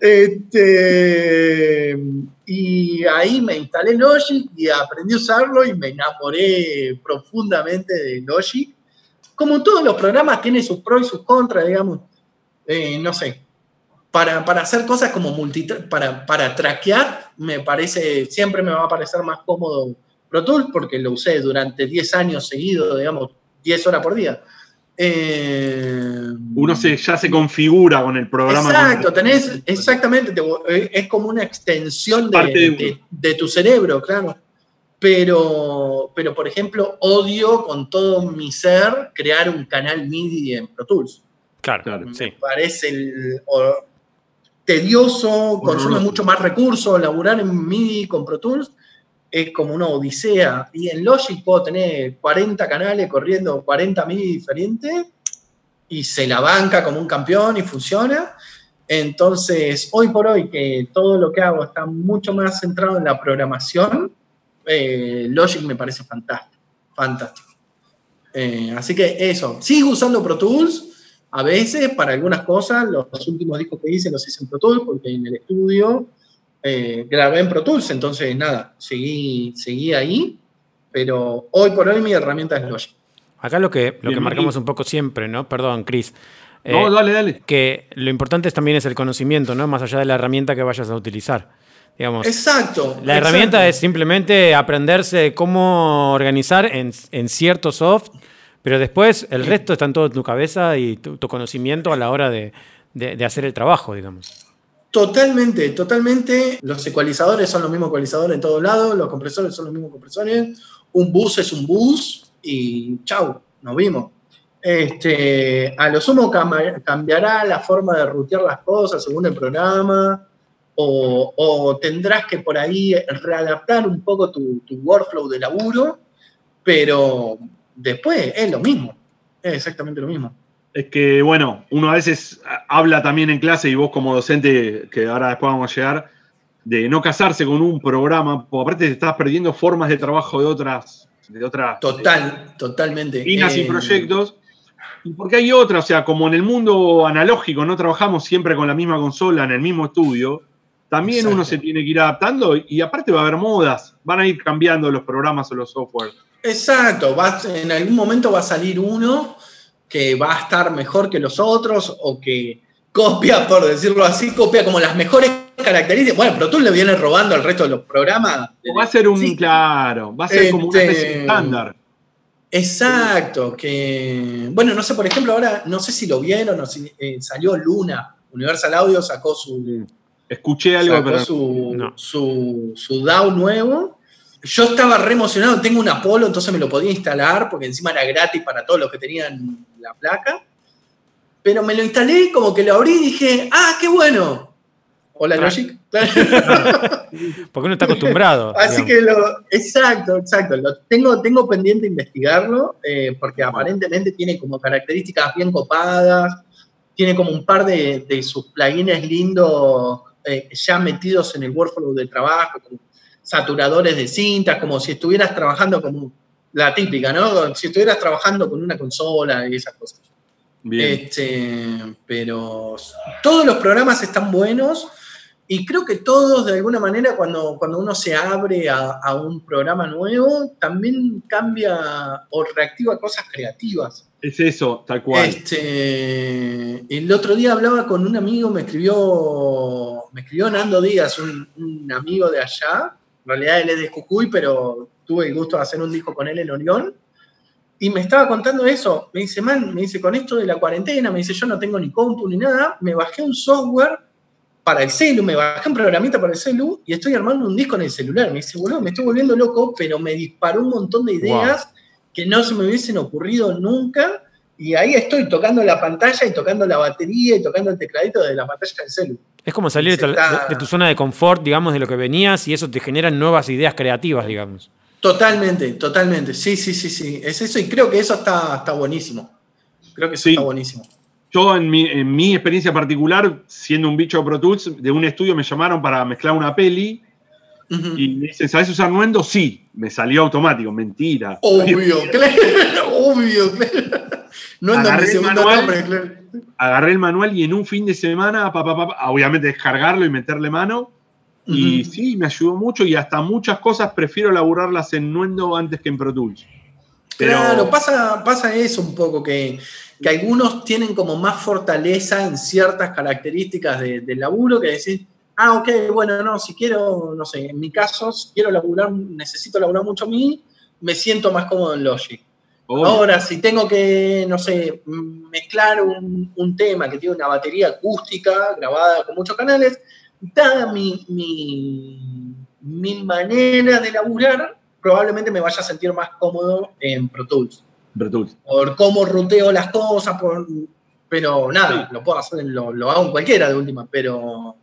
Este, y ahí me instalé Logic y aprendí a usarlo y me enamoré profundamente de Logic. Como todos los programas, tiene sus pros y sus contras, digamos. Eh, no sé. Para, para hacer cosas como multi para, para traquear, me parece, siempre me va a parecer más cómodo Pro Tools porque lo usé durante 10 años seguidos, digamos, 10 horas por día. Eh, Uno se, ya se configura con el programa. Exacto, tenés, exactamente, te- eh, es como una extensión de, de uno. de- de tu cerebro, claro. Pero, pero, por ejemplo, odio con todo mi ser crear un canal MIDI en Pro Tools. Claro, Claro. Me sí. parece el- o- tedioso, consume mucho más recursos, laburar en MIDI con Pro Tools es como una odisea. Y en Logic puedo tener 40 canales corriendo 40 MIDI diferentes y se la banca como un campeón y funciona. Entonces, hoy por hoy que todo lo que hago está mucho más centrado en la programación, eh, Logic me parece fantástico, fantástico. Eh, así que eso, sigo usando Pro Tools, a veces para algunas cosas, los, últimos discos que hice los hice en Pro Tools, porque en el estudio eh, grabé en Pro Tools, entonces nada, seguí, seguí ahí, pero hoy por hoy mi herramienta es Logic. Acá lo que, lo que marcamos un poco siempre, ¿no? Perdón, Chris. Eh, No, dale, dale. que lo importante es- también es el conocimiento, ¿no? Más allá de la herramienta que vayas a utilizar. Digamos, Exacto. la herramienta exacto. es simplemente aprenderse cómo organizar en, en cierto soft, pero después el resto está en todo en tu cabeza y tu, tu conocimiento a la hora de, de- de hacer el trabajo, digamos. Totalmente, totalmente. Los ecualizadores son los mismos ecualizadores en todos lados, los compresores son los mismos compresores. Un bus es un bus y chau, nos vimos. Este, a lo sumo cam- cambiará la forma de rutear las cosas según el programa, o, o tendrás que por ahí readaptar un poco tu, tu workflow de laburo, pero después es lo mismo, es exactamente lo mismo. Es que, bueno, uno a veces habla también en clase y vos como docente, que ahora después vamos a llegar, de no casarse con un programa, porque aparte te estás perdiendo formas de trabajo de otras, de otras Total, totalmente. líneas y Eh, proyectos. Y porque hay otras, o sea, como en el mundo analógico no trabajamos siempre con la misma consola en el mismo estudio, también Exacto. uno se tiene que ir adaptando y aparte va a haber modas, van a ir cambiando los programas o los software. Exacto, va- en algún momento va a salir uno que va a estar mejor que los otros o que copia, por decirlo así, copia como las mejores características. Bueno, Pro Tools le viene robando al resto de los programas. Va a ser un, Sí, claro, va a ser como una Este, estándar. Exacto, que bueno, no sé, por ejemplo, ahora no sé si lo vieron o si eh, salió Luna, Universal Audio sacó su, Escuché algo, sacó pero su, no. su, su DAW nuevo. Yo estaba re emocionado, tengo un Apolo, entonces me lo podía instalar, porque encima era gratis para todos los que tenían la placa. Pero me lo instalé, como que lo abrí y dije, ¡ah, qué bueno! Hola. Logic. Porque uno está acostumbrado. Así digamos. que lo, exacto, exacto. Lo tengo, tengo pendiente investigarlo, eh, porque aparentemente tiene como características bien copadas, tiene como un par de, de sus plugins lindos eh, ya metidos en el workflow de trabajo, como saturadores de cintas, como si estuvieras trabajando como la típica, ¿no? Si estuvieras trabajando con una consola y esas cosas. Bien. Este, pero todos los programas están buenos y creo que todos, de alguna manera, cuando, cuando uno se abre a, a un programa nuevo, también cambia o reactiva cosas creativas. Es eso, tal cual. Este, el otro día hablaba con un amigo, me escribió, me escribió Nando Díaz, un, un amigo de allá. En realidad él es de Jujuy, pero tuve el gusto de hacer un disco con él en Orión. Y me estaba contando eso. Me dice, man, me dice, con esto de la cuarentena, me dice, yo no tengo ni compu ni nada. Me bajé un software para el celu, me bajé un programita para el celu y estoy armando un disco en el celular. Me dice, boludo, me estoy volviendo loco, pero me disparó un montón de ideas que no se me hubiesen ocurrido nunca. Y ahí estoy tocando la pantalla y tocando la batería y tocando el tecladito de la pantalla del celu. Es como salir de tu, Está- de tu zona de confort, digamos, de lo que venías y eso te genera nuevas ideas creativas, digamos. Totalmente, totalmente. Sí, sí, sí, sí. Es eso y creo que eso está, está buenísimo. Creo que eso Sí. está buenísimo. Yo, en mi, en mi experiencia particular, siendo un bicho de Pro Tools, de un estudio me llamaron para mezclar una peli y me dicen, ¿sabes usar Nuendo? Sí. Me salió automático, mentira. Obvio, claro, obvio, claro. No Agarré el manual. nombre, claro. Agarré el manual y en un fin de semana, pa, pa, obviamente descargarlo y meterle mano. Y sí, me ayudó mucho y hasta muchas cosas prefiero elaborarlas en Nuendo antes que en Pro Tools. Pero- Claro, pasa, pasa eso un poco, que, que algunos tienen como más fortaleza en ciertas características de- del laburo que decir, ah, ok, bueno, no, si quiero, no sé, en mi caso, si quiero laburar, necesito laburar mucho a mí, me siento más cómodo en Logic. Ahora, si tengo que, no sé, mezclar un, un tema que tiene una batería acústica grabada con muchos canales, dada mi, mi, mi manera de laburar, probablemente me vaya a sentir más cómodo en Pro Tools. Pro Tools. Por cómo ruteo las cosas, por, pero nada, lo puedo hacer, lo, lo hago en cualquiera de última, pero,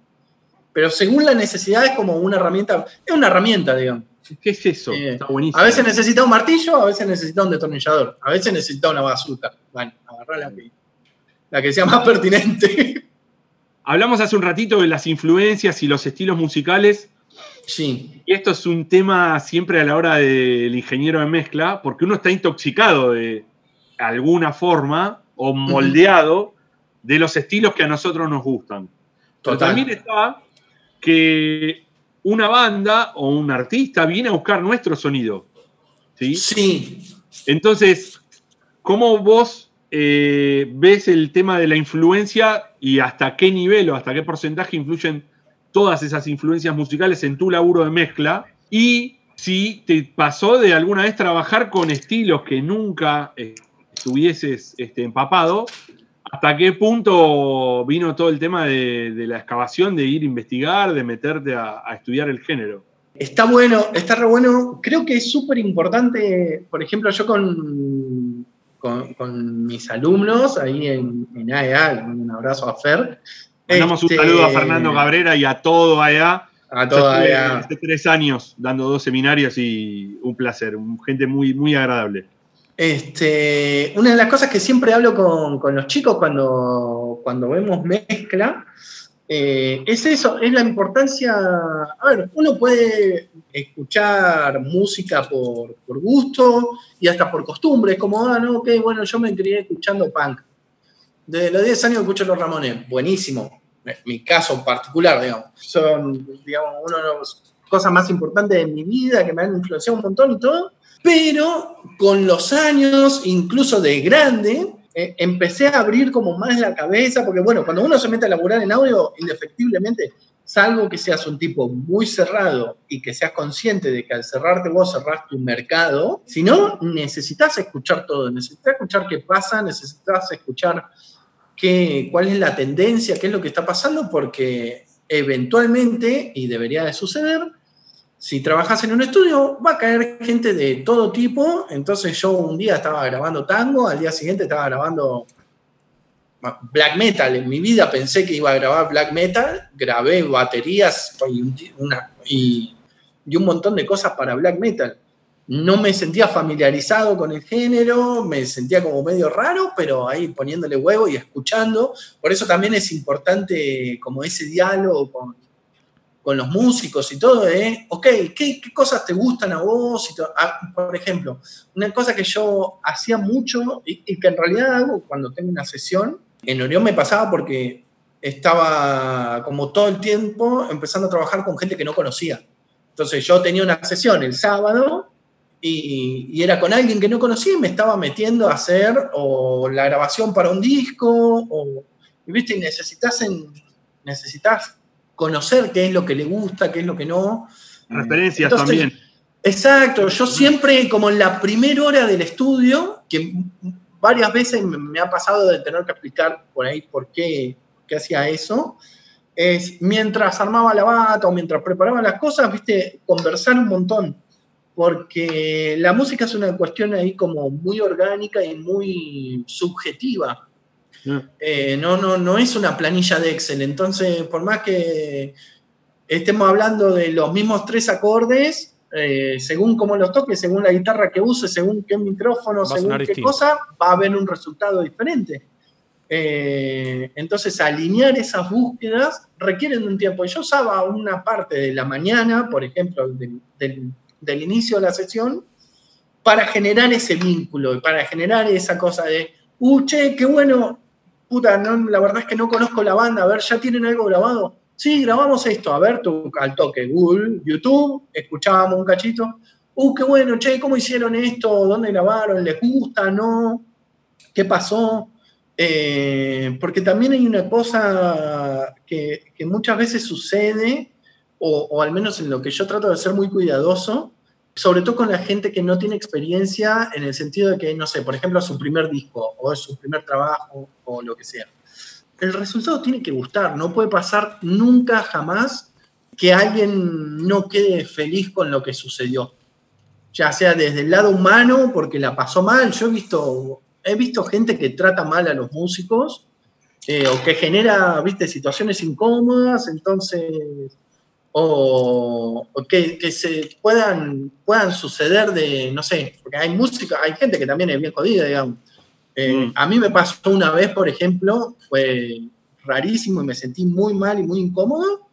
pero según la necesidad es como una herramienta, es una herramienta, digamos. ¿Qué es eso? Eh, Está buenísimo. A veces necesita un martillo, a veces necesita un destornillador, a veces necesita una bazooka. Bueno, agarrá la que, la que sea más pertinente. Hablamos hace un ratito de las influencias y los estilos musicales. Sí, Y esto es un tema siempre a la hora del ingeniero de mezcla, porque uno está intoxicado de alguna forma o moldeado de los estilos que a nosotros nos gustan. Pero total. también está que una banda o un artista viene a buscar nuestro sonido. ¿sí? Sí, Entonces, ¿cómo vos eh, ves el tema de la influencia y hasta qué nivel o hasta qué porcentaje influyen todas esas influencias musicales en tu laburo de mezcla? Y si te pasó de alguna vez trabajar con estilos que nunca eh, estuvieses este, empapado, ¿hasta qué punto vino todo el tema de, de la excavación, de ir a investigar, de meterte a- a estudiar el género? Está bueno, está re bueno. Creo que es súper importante, por ejemplo, yo con, con, con mis alumnos ahí en, en AEA, le mando un abrazo a Fer. Mandamos Este, un saludo a Fernando Cabrera y a todo allá. A Yo toda estuve AEA. hace tres años dando dos seminarios y un placer, gente muy, muy agradable. Este, una de las cosas que siempre hablo con, los chicos cuando, cuando vemos mezcla eh, es eso, es la importancia. A ver, uno puede escuchar música por, por gusto y hasta por costumbre. Es como, ah, no, ok, bueno, yo me crié escuchando punk. Desde los 10 años escucho los Ramones, buenísimo. Mi caso particular, digamos. Son, digamos, una de las cosas más importantes de mi vida que me han influenciado un montón y todo. Pero con los años, incluso de grande, eh, empecé a abrir como más la cabeza, porque bueno, cuando uno se mete a laburar en audio, indefectiblemente, salvo que seas un tipo muy cerrado y que seas consciente de que al cerrarte vos cerrás tu mercado, si no, necesitas escuchar todo, necesitas escuchar qué pasa, necesitas escuchar qué, cuál es la tendencia, qué es lo que está pasando, porque eventualmente, y debería de suceder, si trabajas en un estudio, va a caer gente de todo tipo. Entonces yo un día estaba grabando tango, al día siguiente estaba grabando black metal. En mi vida pensé que iba a grabar black metal, grabé baterías y, un- una- y- y un montón de cosas para black metal. No me sentía familiarizado con el género, me sentía como medio raro, pero ahí poniéndole huevo y escuchando. Por eso también es importante como ese diálogo con, con los músicos y todo, es, ok, ¿qué, qué cosas te gustan a vos? Y por ejemplo, una cosa que yo hacía mucho y, y, que en realidad hago cuando tengo una sesión, en Orión me pasaba porque estaba como todo el tiempo empezando a trabajar con gente que no conocía. Entonces yo tenía una sesión el sábado y, y, era con alguien que no conocía y me estaba metiendo a hacer o la grabación para un disco o, y viste, necesitas, en, necesitas conocer qué es lo que le gusta, qué es lo que no. Referencias Entonces, también. Exacto, yo siempre como en la primera hora del estudio, que varias veces me ha pasado de tener que explicar por ahí por qué, qué hacía eso, es mientras armaba la bata o mientras preparaba las cosas, viste, conversar un montón, porque la música es una cuestión ahí como muy orgánica y muy subjetiva. Eh, no, no, no es una planilla de Excel. Entonces, por más que estemos hablando de los mismos tres acordes, eh, según cómo los toque, según la guitarra que use, según qué micrófono, según qué distinto. cosa, va a haber un resultado diferente. Eh, entonces, alinear esas búsquedas requieren un tiempo. Yo usaba una parte de la mañana, por ejemplo, del, del, del inicio de la sesión, para generar ese vínculo, para generar esa cosa de, uh, che, qué bueno, puta, no, la verdad es que no conozco la banda, a ver, ¿ya tienen algo grabado? Sí, grabamos esto, a ver, tú, al toque, Google, YouTube, escuchábamos un cachito, uh, qué bueno, che, ¿cómo hicieron esto? ¿Dónde grabaron? ¿Les gusta? ¿No? ¿Qué pasó? Eh, porque también hay una cosa que, que muchas veces sucede, o, o, al menos en lo que yo trato de ser muy cuidadoso, sobre todo con la gente que no tiene experiencia en el sentido de que, no sé, por ejemplo, es su primer disco o es su primer trabajo o lo que sea. El resultado tiene que gustar, no puede pasar nunca, jamás, que alguien no quede feliz con lo que sucedió. Ya sea desde el lado humano, porque la pasó mal. Yo he visto, he visto gente que trata mal a los músicos eh, o que genera, viste, situaciones incómodas, entonces o, o que, que, se puedan, puedan suceder de, no sé, porque hay música, hay gente que también es bien jodida, digamos. Eh, mm. A mí me pasó una vez, por ejemplo, fue rarísimo y me sentí muy mal y muy incómodo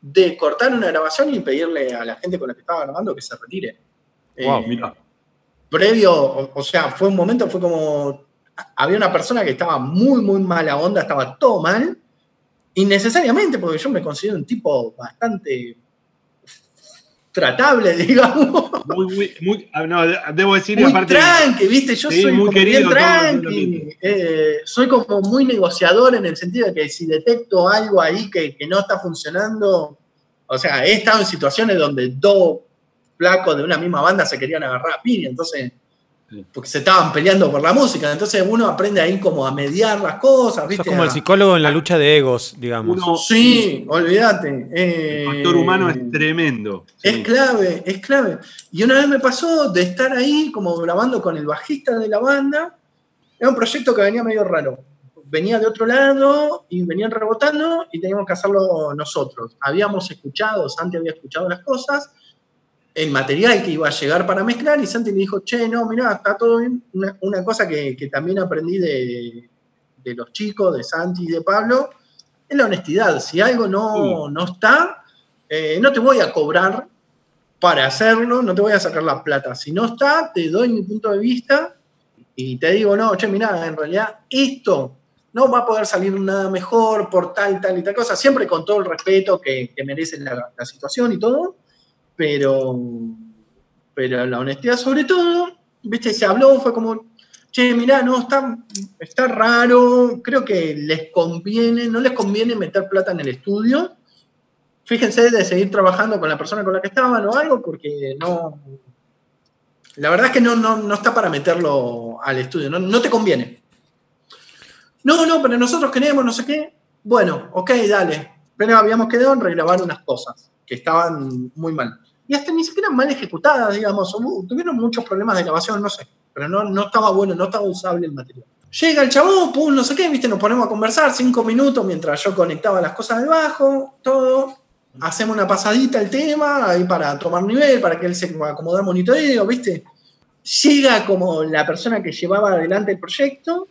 de cortar una grabación y pedirle a la gente con la que estaba grabando que se retire. Wow, eh, mira. Previo, o, o sea, fue un momento, fue como, había una persona que estaba muy, muy mala onda, estaba todo mal, innecesariamente, porque yo me considero un tipo bastante tratable, digamos. Muy, muy, muy no, debo decir, muy aparte. tranqui, ¿viste? Yo sí, soy muy como querido, bien tranqui. Eh, soy como muy negociador en el sentido de que si detecto algo ahí que, que, no está funcionando, o sea, he estado en situaciones donde dos flacos de una misma banda se querían agarrar a piña, entonces porque se estaban peleando por la música. Entonces uno aprende ahí como a mediar las cosas. ¿viste? Sos como el psicólogo en la lucha de egos, digamos. Uno, sí, olvídate. Eh, el factor humano es tremendo. Es sí. clave, es clave. Y una vez me pasó de estar ahí como grabando con el bajista de la banda. Era un proyecto que venía medio raro. Venía de otro lado y venían rebotando y teníamos que hacerlo nosotros. Habíamos escuchado, Santi había escuchado las cosas el material que iba a llegar para mezclar y Santi me dijo, che, no, mirá, está todo bien. Una, una cosa que, que, también aprendí de, de, los chicos, de Santi y de Pablo, es la honestidad. Si algo no, no está, eh, no te voy a cobrar para hacerlo, no te voy a sacar la plata. Si no está, te doy mi punto de vista y te digo, no, che, mirá, en realidad esto no va a poder salir nada mejor por tal, tal y tal cosa, siempre con todo el respeto que, que merece la, la situación y todo pero, pero la honestidad sobre todo, viste, se habló, fue como, che, mirá, no, está, está raro, creo que les conviene, no les conviene meter plata en el estudio. Fíjense de seguir trabajando con la persona con la que estaban o algo, porque no. La verdad es que no, no, no está para meterlo al estudio, no, no te conviene. No, no, pero nosotros queremos, no sé qué. Bueno, ok, dale. Pero habíamos quedado en regrabar unas cosas que estaban muy mal y hasta ni siquiera mal ejecutadas, digamos. Tuvieron muchos problemas de grabación, no sé, pero no, no estaba bueno, no estaba usable el material. Llega el chabón, pum, no sé qué, viste, nos ponemos a conversar cinco minutos mientras yo conectaba las cosas del bajo, todo. Hacemos una pasadita al tema, ahí para tomar nivel, para que él se acomodara monitoreo, viste. Llega como la persona que llevaba adelante el proyecto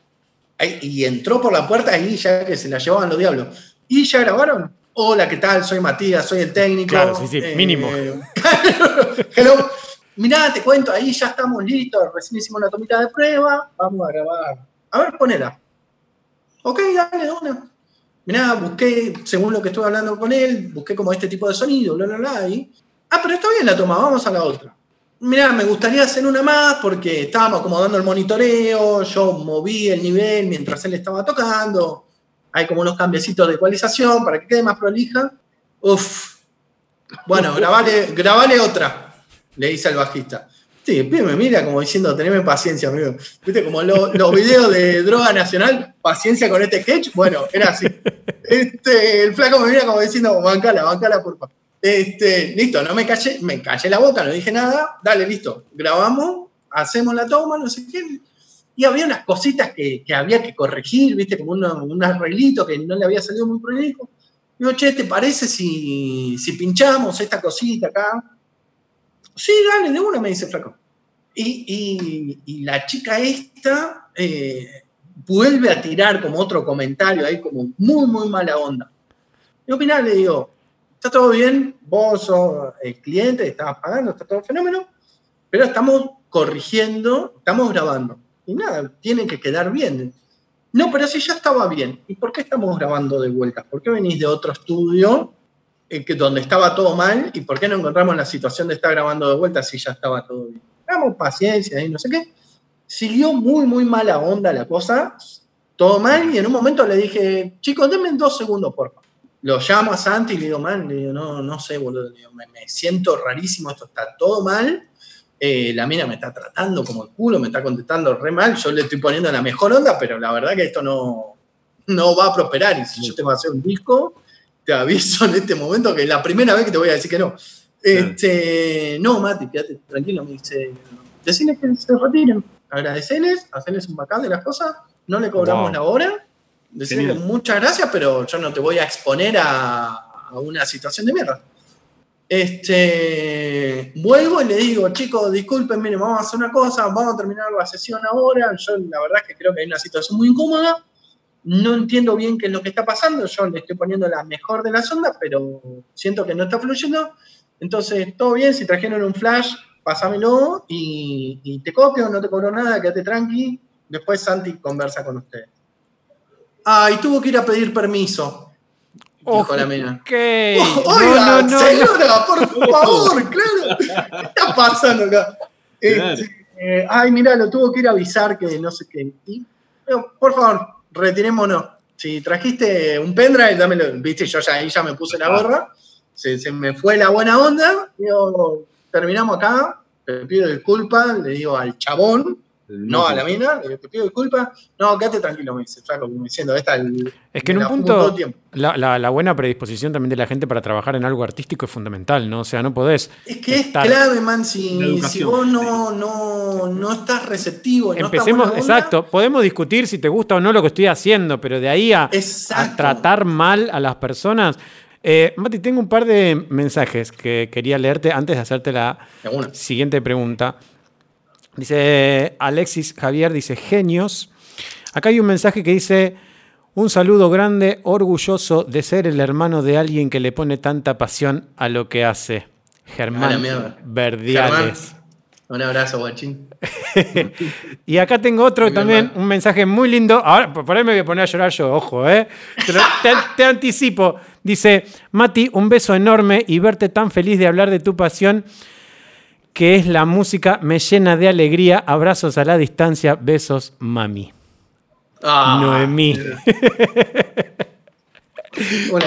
y entró por la puerta ahí ya que se la llevaban los diablos. Y ya grabaron. Hola, ¿qué tal? Soy Matías, soy el técnico. Claro, sí, sí, mínimo. hello. Mirá, te cuento, ahí ya estamos listos, recién hicimos una tomita de prueba, vamos a grabar. A ver, ponela. Ok, dale, una. Mirá, busqué, según lo que estuve hablando con él, busqué como este tipo de sonido, bla, bla, bla, y... Ah, pero está bien la toma, vamos a la otra. Mirá, me gustaría hacer una más porque estábamos acomodando el monitoreo, yo moví el nivel mientras él estaba tocando, hay como unos cambiecitos de ecualización para que quede más prolija. Uf. Bueno, grabale, grabale otra, le dice al bajista. Sí, me mira como diciendo, teneme paciencia, amigo. Viste, como lo- los videos de Droga Nacional, paciencia con este sketch. Bueno, era así. Este, el flaco me mira como diciendo, bancala, bancala, por favor. Este, listo, no me callé, me callé la boca, no dije nada. Dale, listo. Grabamos, hacemos la toma, no sé qué. Y había unas cositas que, había que corregir, viste, como uno- un arreglito que no le había salido muy prolijo. Digo, che, ¿te parece si, si pinchamos esta cosita acá? Sí, dale, de una, me dice Flaco. Y, y- y la chica esta eh, vuelve a tirar como otro comentario ahí, como muy, muy mala onda. Yo mirá, le digo, está todo bien, vos sos el cliente, estabas pagando, está todo fenómeno, pero estamos corrigiendo, estamos grabando. Y nada, tiene que quedar bien. No, pero si ya estaba bien. ¿Y por qué estamos grabando de vuelta? ¿Por qué venís de otro estudio eh, que, donde estaba todo mal? ¿Y por qué no encontramos la situación de estar grabando de vuelta si ya estaba todo bien? Damos paciencia y no sé qué. Siguió muy, muy mala onda la cosa. Todo mal. Y en un momento le dije, chicos, denme dos segundos, por favor. Lo llamo a Santi y le digo, man, le digo, no, no sé, boludo. Digo, me siento rarísimo, esto está todo mal. Eh, la mina me está tratando como el culo, me está contestando re mal. Yo le estoy poniendo la mejor onda, pero la verdad que esto no, no va a prosperar. Y si yo te voy a hacer un disco, te aviso en este momento que es la primera vez que te voy a decir que no. Este, no, Mati, quédate tranquilo, me dice. Decirles que se retiren. Agradecerles, hacerles un bacán de las cosas. No le cobramos Wow. la hora. Decirles muchas gracias, pero yo no te voy a exponer a, a una situación de mierda. Este, vuelvo y le digo, chicos, disculpen, miren, vamos a hacer una cosa, vamos a terminar la sesión ahora. Yo la verdad es que creo que hay una situación muy incómoda. No entiendo bien qué es lo que está pasando. Yo le estoy poniendo la mejor de las ondas, pero siento que no está fluyendo. Entonces, todo bien, si trajeron un flash, pásamelo y, y te copio, no te cobro nada, quédate tranqui. Después Santi conversa con ustedes. Ah, y tuvo que ir a pedir permiso, dijo la mina. Ok. Oiga, No, no, no, no. señora, por favor, claro. ¿Qué está pasando acá? Claro. Este, eh, ay, mira, lo tuvo que ir a avisar que no sé qué. Y, pero, por favor, retirémonos. Si trajiste un pendrive, dámelo. Viste, yo ya ahí ya me puse la gorra. Se, se me fue la buena onda. Digo, terminamos acá. Le pido disculpas, le digo al chabón, no a la mina, digo, te pido disculpas. No, quédate tranquilo, me dice, flaco, como diciendo, esta el- Es que en un punto, la, la- la buena predisposición también de la gente para trabajar en algo artístico es fundamental, ¿no? O sea, no podés. Es que es clave, man, si, si vos no, no, no estás receptivo, no estás Empecemos, buena onda, exacto, podemos discutir si te gusta o no lo que estoy haciendo, pero de ahí a, tratar mal a las personas. Eh, Mati, tengo un par de mensajes que quería leerte antes de hacerte la siguiente pregunta. Dice Alexis Javier, dice genios. Acá hay un mensaje que dice, un saludo grande, orgulloso de ser el hermano de alguien que le pone tanta pasión a lo que hace. Germán. Verdiales. Germán, Un abrazo, guachín. Y acá tengo otro Muy también, un mensaje muy lindo. Ahora, por ahí me voy a poner a llorar yo, ojo, ¿eh? Te- te anticipo. Dice, Mati, un beso enorme y verte tan feliz de hablar de tu pasión, que es la música, me llena de alegría. Abrazos a la distancia, besos, mami. Ah, Noemí. Una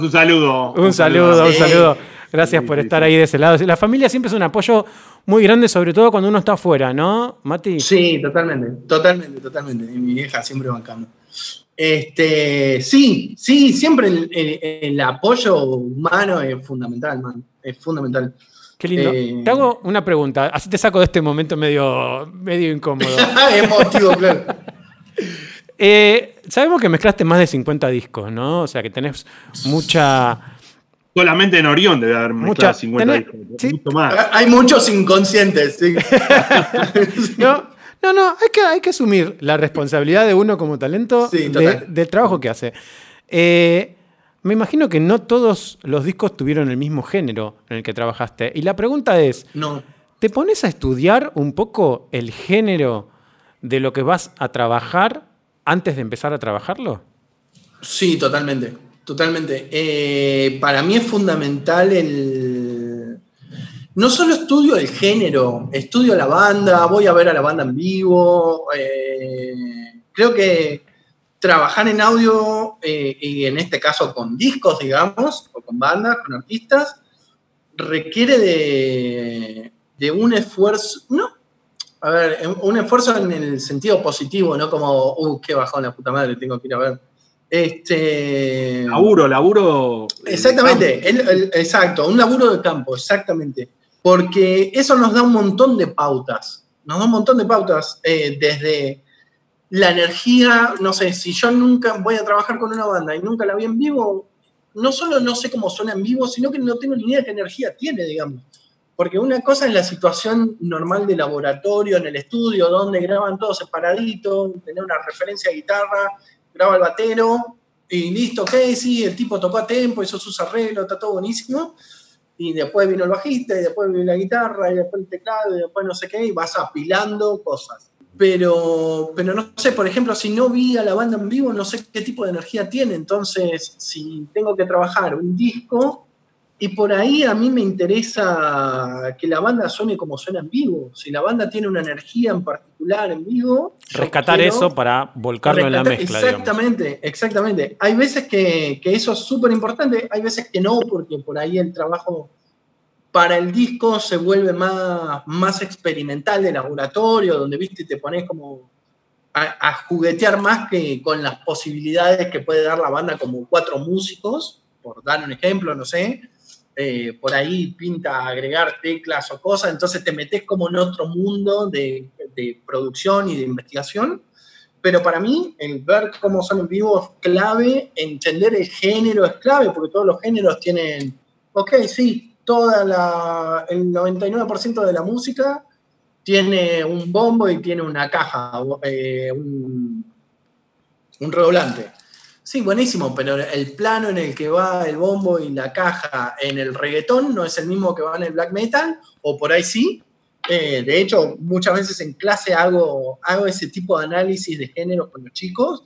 un saludo. Un saludo, un saludo. Gracias Sí, por sí, estar sí. ahí de ese lado. La familia siempre es un apoyo muy grande, sobre todo cuando uno está afuera, ¿no, Mati? Sí, totalmente, totalmente, totalmente. Y mi vieja siempre bancando. Este, sí, sí, siempre el, el- el apoyo humano es fundamental, man. Es fundamental. Qué lindo. Eh. Te hago una pregunta, así te saco de este momento medio, medio incómodo. Emotivo, claro. Eh, sabemos que mezclaste más de 50 discos, ¿no? O sea, que tenés mucha... Solamente en Orión debe haber Mucha- mezclado 50 tenés- discos. sí. Mucho más. Hay muchos inconscientes, sí. No, no, no, hay que, hay que asumir la responsabilidad de uno como talento Sí, de- total. del trabajo que hace. Eh, me imagino que no todos los discos tuvieron el mismo género en el que trabajaste. Y la pregunta es, No. ¿te pones a estudiar un poco el género de lo que vas a trabajar antes de empezar a trabajarlo? Sí, totalmente. Totalmente. Eh, para mí es fundamental el. No solo estudio el género, estudio la banda, voy a ver a la banda en vivo. eh, creo que trabajar en audio, eh, y en este caso con discos, digamos, o con bandas, con artistas, requiere de, de un esfuerzo. No, a ver, un esfuerzo en el sentido positivo, no como, uh, qué bajón la puta madre, tengo que ir a ver. Este. Laburo, laburo. Exactamente, el- el- exacto, un laburo de campo, exactamente. Porque eso nos da un montón de pautas, nos da un montón de pautas, eh, desde la energía, no sé, si yo nunca voy a trabajar con una banda y nunca la vi en vivo, no solo no sé cómo suena en vivo, sino que no tengo ni idea de qué energía tiene, digamos. Porque una cosa es la situación normal de laboratorio, en el estudio, donde graban todos separaditos, tener una referencia de guitarra, graba el batero, y listo, ok, sí, el tipo tocó a tiempo, hizo sus arreglos, está todo buenísimo. Y después vino el bajista, y después vino la guitarra, y después el teclado, y después no sé qué, y vas apilando cosas. Pero, pero no sé, por ejemplo, si no vi a la banda en vivo, no sé qué tipo de energía tiene. Entonces, si tengo que trabajar un disco, y por ahí a mí me interesa que la banda suene como suena en vivo. Si la banda tiene una energía en particular en vivo. Rescatar eso para volcarlo en la mezcla. digamos. Exactamente, exactamente. Hay veces que, que eso es súper importante, hay veces que no, porque por ahí el trabajo para el disco se vuelve más, más experimental de laboratorio, donde viste te pones como a, a juguetear más que con las posibilidades que puede dar la banda como cuatro músicos, por dar un ejemplo, no sé. Eh, por ahí pinta agregar teclas o cosas, entonces te metes como en otro mundo de, de producción y de investigación pero para mí el ver cómo son en vivo es clave, entender el género es clave, porque todos los géneros tienen, ok, sí, toda la, el 99% de la música tiene un bombo y tiene una caja, eh, un, un redoblante. Sí, buenísimo, pero el plano en el que va el bombo y la caja en el reggaetón no es el mismo que va en el black metal, o por ahí sí, eh, de hecho, muchas veces en clase hago, hago ese tipo de análisis de géneros con los chicos.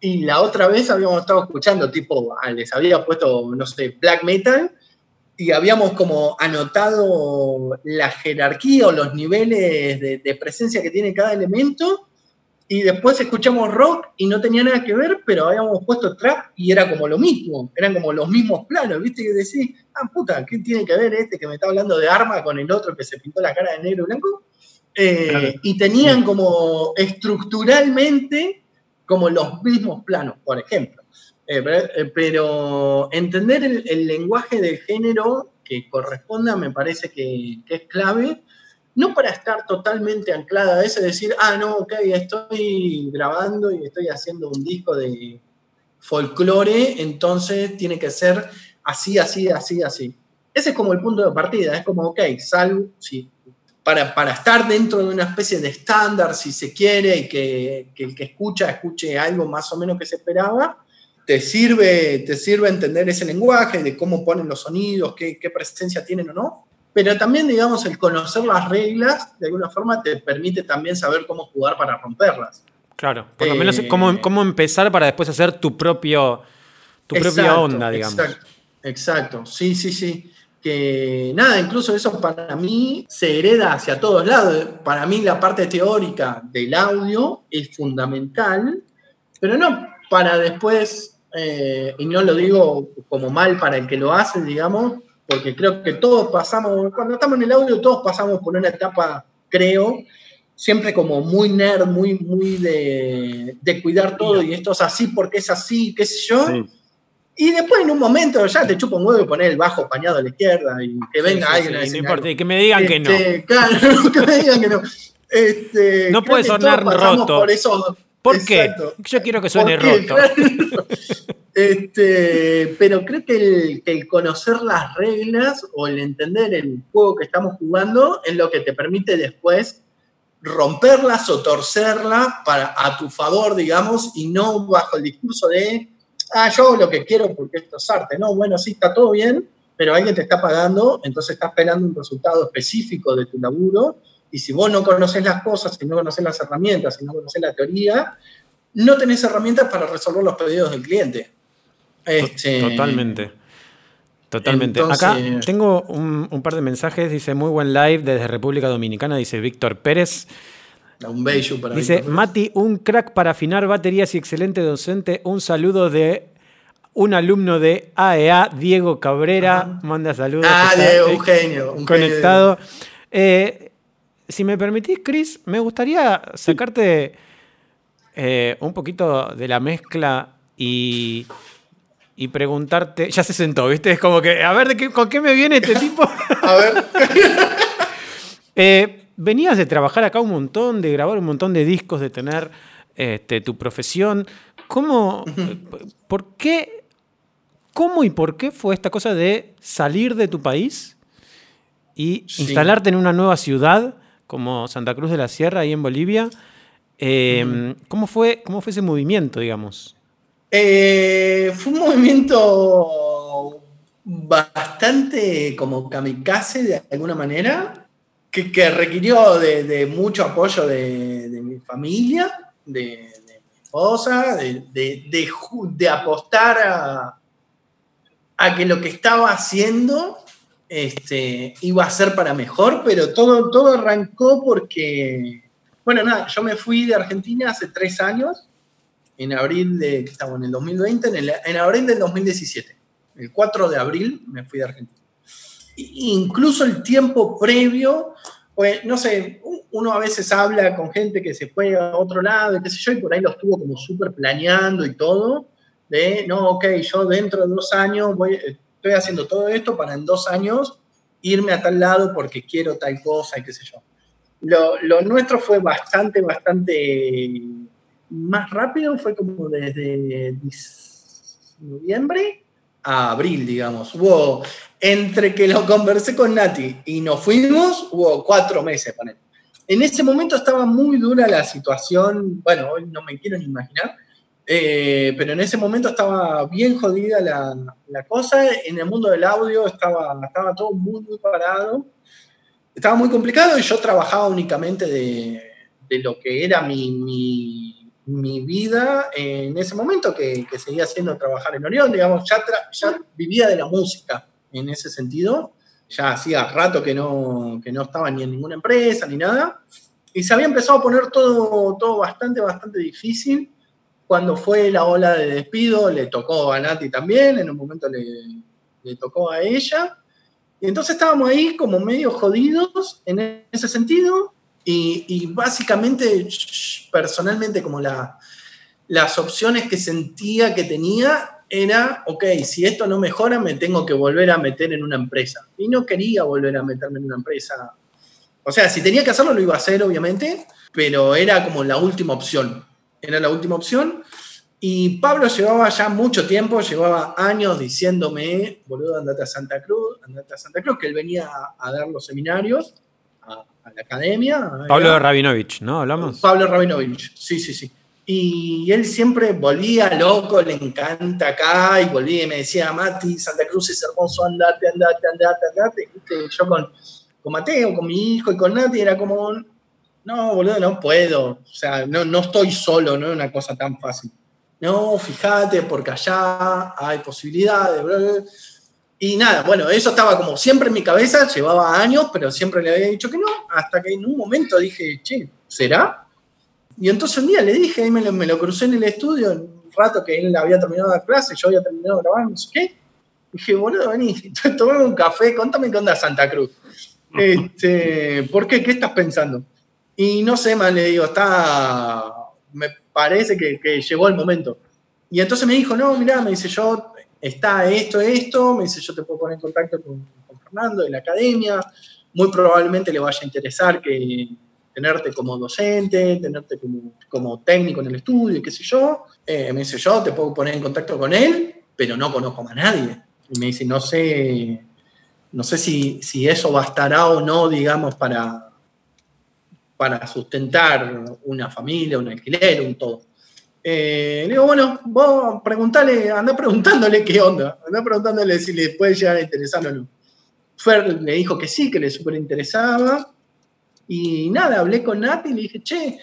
Y la otra vez habíamos estado escuchando, tipo, ah, les había puesto, no sé, black metal, y habíamos como anotado la jerarquía o los niveles de, de presencia que tiene cada elemento. Y después escuchamos rock y no tenía nada que ver, pero habíamos puesto trap y era como lo mismo, eran como los mismos planos, ¿viste? Que decís, ah, puta, ¿qué tiene que ver este que me está hablando de arma con el otro que se pintó la cara de negro y blanco? Eh, Claro. Y tenían como estructuralmente como los mismos planos, por ejemplo. Eh, pero, eh, pero entender el, el lenguaje del género que corresponda me parece que, que es clave no para estar totalmente anclada a eso decir, ah, no, ok, estoy grabando y estoy haciendo un disco de folclore, entonces tiene que ser así, así, así, así. Ese es como el punto de partida, es como, ok, salvo, sí, para, para estar dentro de una especie de estándar, si se quiere, y que, que el que escucha escuche algo más o menos que se esperaba, te sirve, te sirve entender ese lenguaje, de cómo ponen los sonidos, qué, qué presencia tienen o no, pero también, digamos, el conocer las reglas, de alguna forma, te permite también saber cómo jugar para romperlas. Claro, por lo Eh, menos cómo, cómo empezar para después hacer tu propio tu propia Exacto, onda, digamos. Exacto, exacto, sí, sí, sí. Que nada, incluso eso para mí se hereda hacia todos lados. Para mí la parte teórica del audio es fundamental, pero no para después, eh, y no lo digo como mal para el que lo hace, digamos, porque creo que todos pasamos, cuando estamos en el audio, todos pasamos por una etapa, creo, siempre como muy nerd, muy, muy de, de cuidar todo, y esto es así porque es así, qué sé yo. Sí. Y después en un momento ya te chupa un huevo y poner el bajo pañado a la izquierda y que venga Sí, alguien sí, no importa, algo. y que me digan que no. Este, Claro, que me digan que no. Este, No puede sonar roto. Por, ¿Por qué? Yo quiero que suene roto. Claro. Este, pero creo que el, conocer las reglas o el entender el juego que estamos jugando es lo que te permite después romperlas o torcerlas para, a tu favor, digamos, y no bajo el discurso de, ah, yo hago lo que quiero porque esto es arte. No, bueno, sí, está todo bien, pero alguien te está pagando, entonces estás esperando un resultado específico de tu laburo, y si vos no conoces las cosas, si no conoces las herramientas, si no conoces la teoría, no tenés herramientas para resolver los pedidos del cliente. Este, Totalmente. Totalmente. Acá tengo un, par de mensajes. Dice muy buen live desde República Dominicana. Dice Víctor Pérez. Un bello para Dice Mati, un crack para afinar baterías y excelente docente. Un saludo de un alumno de AEA, e Diego Cabrera. Manda saludos. Ah, Diego, un genio. conectado. Eh, si me permitís, Chris, me gustaría sacarte eh, un poquito de la mezcla y y preguntarte, ya se sentó, ¿viste? Es como que, a ver, ¿de qué, ¿con qué me viene este tipo? a ver. Eh, venías de trabajar acá un montón, de grabar un montón de discos, de tener este, tu profesión. ¿Cómo, por qué, cómo y por qué fue esta cosa de salir de tu país y instalarte en una nueva ciudad como Santa Cruz de la Sierra, ahí en Bolivia? Eh, ¿cómo, fue, ¿Cómo fue ese movimiento, digamos? Eh, fue un movimiento bastante como kamikaze de alguna manera, que, requirió de, mucho apoyo de, mi familia, de, mi esposa, de, apostar a, a, que lo que estaba haciendo este, iba a ser para mejor, pero todo, todo arrancó porque, bueno, nada, yo me fui de Argentina hace tres años en abril de, estamos en el 2020, en, en, abril del 2017. El 4 de abril me fui de Argentina. incluso el tiempo previo, pues no sé, uno a veces habla con gente que se fue a otro lado, y qué sé yo, y por ahí lo estuvo como súper planeando y todo, de, no, ok, yo dentro de dos años voy, estoy haciendo todo esto para en dos años irme a tal lado porque quiero tal cosa y qué sé yo. Lo, nuestro fue bastante, bastante más rápido fue como desde noviembre a abril, digamos. Hubo, entre que lo conversé con Nati y nos fuimos, hubo cuatro meses para él. En ese momento estaba muy dura la situación, bueno, hoy no me quiero ni imaginar, eh, pero en ese momento estaba bien jodida la, la, cosa. En el mundo del audio estaba, estaba todo muy, muy parado. Estaba muy complicado y yo trabajaba únicamente de, de lo que era mi, mi mi vida en ese momento, que, seguía haciendo trabajar en Orión, digamos, ya, ya vivía de la música en ese sentido, ya hacía rato que no, que no estaba ni en ninguna empresa ni nada, y se había empezado a poner todo, todo bastante, bastante difícil. Cuando fue la ola de despido, le tocó a Nati también, en un momento le, le tocó a ella, y entonces estábamos ahí como medio jodidos en ese sentido, y, básicamente, personalmente, como la, las opciones que sentía que tenía era, ok, si esto no mejora, me tengo que volver a meter en una empresa. Y no quería volver a meterme en una empresa. O sea, si tenía que hacerlo, lo iba a hacer, obviamente, pero era como la última opción. Era la última opción. Y Pablo llevaba ya mucho tiempo, llevaba años diciéndome, boludo, andate a Santa Cruz, andate a Santa Cruz, que él venía a dar los seminarios a la academia. Pablo Rabinovich, ¿no? ¿Hablamos? Pablo Rabinovich, sí, sí, sí. Y él siempre volvía loco, le encanta acá, y volvía y me decía, Mati, Santa Cruz es hermoso, andate, andate, andate, andate. Y yo con, con Mateo, con mi hijo y con Nati era como, no, boludo, no puedo. O sea, no, no estoy solo, no es una cosa tan fácil. No, fíjate, porque allá hay posibilidades. Bla, bla. Y nada, bueno, eso estaba como siempre en mi cabeza, llevaba años, pero siempre le había dicho que no, hasta que en un momento dije, che, ¿será? Y entonces un día le dije, ahí me lo, me lo crucé en el estudio, en un rato que él había terminado la clase, yo había terminado de grabar, no sé qué. Dije, boludo, vení, tomame un café, contame qué onda Santa Cruz. Este, ¿Por qué? ¿Qué estás pensando? Y no sé, más le digo, está, me parece que, llegó el momento. Y entonces me dijo, no, mirá, me dice, yo está esto, esto, me dice, yo te puedo poner en contacto con, Fernando de la academia, muy probablemente le vaya a interesar que tenerte como docente, tenerte como, como técnico en el estudio, qué sé yo. Eh, me dice, yo te puedo poner en contacto con él, pero no conozco a nadie. Y me dice, no sé, no sé si, si eso bastará o no, digamos, para, para sustentar una familia, un alquiler, un todo. Eh, le digo, bueno, vos preguntale, anda preguntándole qué onda, anda preguntándole si le puede llegar a interesar o no. Fer le dijo que sí, que le súper interesaba. Y nada, hablé con Nati y le dije, che,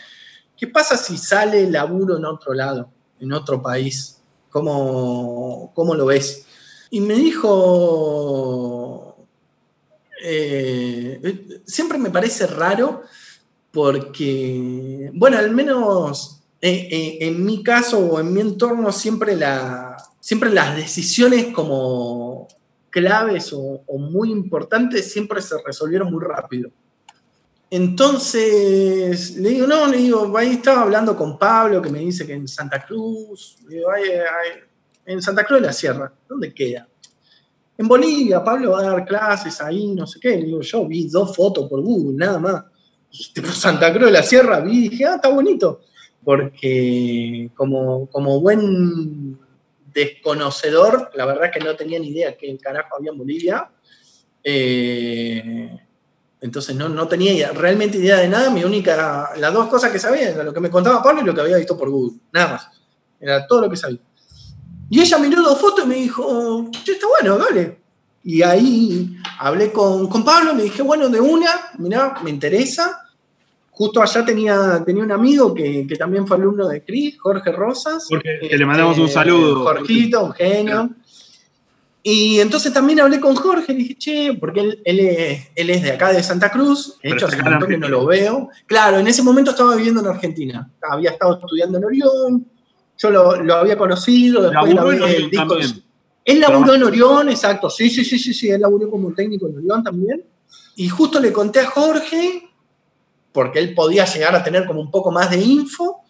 ¿qué pasa si sale laburo en otro lado, en otro país? ¿Cómo, cómo lo ves? Y me dijo, eh, siempre me parece raro porque, bueno, al menos en mi caso o en mi entorno siempre, la, siempre las decisiones como claves o, muy importantes siempre se resolvieron muy rápido. Entonces, le digo, no, le digo, ahí estaba hablando con Pablo que me dice que en Santa Cruz, digo, en Santa Cruz de la Sierra, ¿dónde queda? En Bolivia, Pablo va a dar clases ahí, no sé qué. Le digo, yo vi dos fotos por Google, nada más. Santa Cruz de la Sierra, vi y dije, ah, está bonito porque como, como buen desconocedor, la verdad es que no tenía ni idea qué carajo había en Bolivia. Eh, entonces no, no tenía realmente idea de nada. Mi única, las dos cosas que sabía era lo que me contaba Pablo y lo que había visto por Google. Nada más. Era todo lo que sabía. Y ella miró dos fotos y me dijo, está bueno, dale. Y ahí hablé con, con Pablo, me dije, bueno, de una, mirá, me interesa justo allá tenía, tenía un amigo que, también fue alumno de Cris, Jorge Rosas. Porque le mandamos un este, saludo. Jorgito, un genio. Y entonces también hablé con Jorge, le dije, che, porque él, él, es, de acá, de Santa Cruz, de hecho hace un montón que no lo veo. Claro, en ese momento estaba viviendo en Argentina, había estado estudiando en Orión, yo lo, había conocido, después lo había, el disco. Él laburó en Orión, exacto, sí, sí, sí, sí, sí, él laburó como técnico en Orión también. Y justo le conté a Jorge porque él podía llegar a tener como un poco más de info.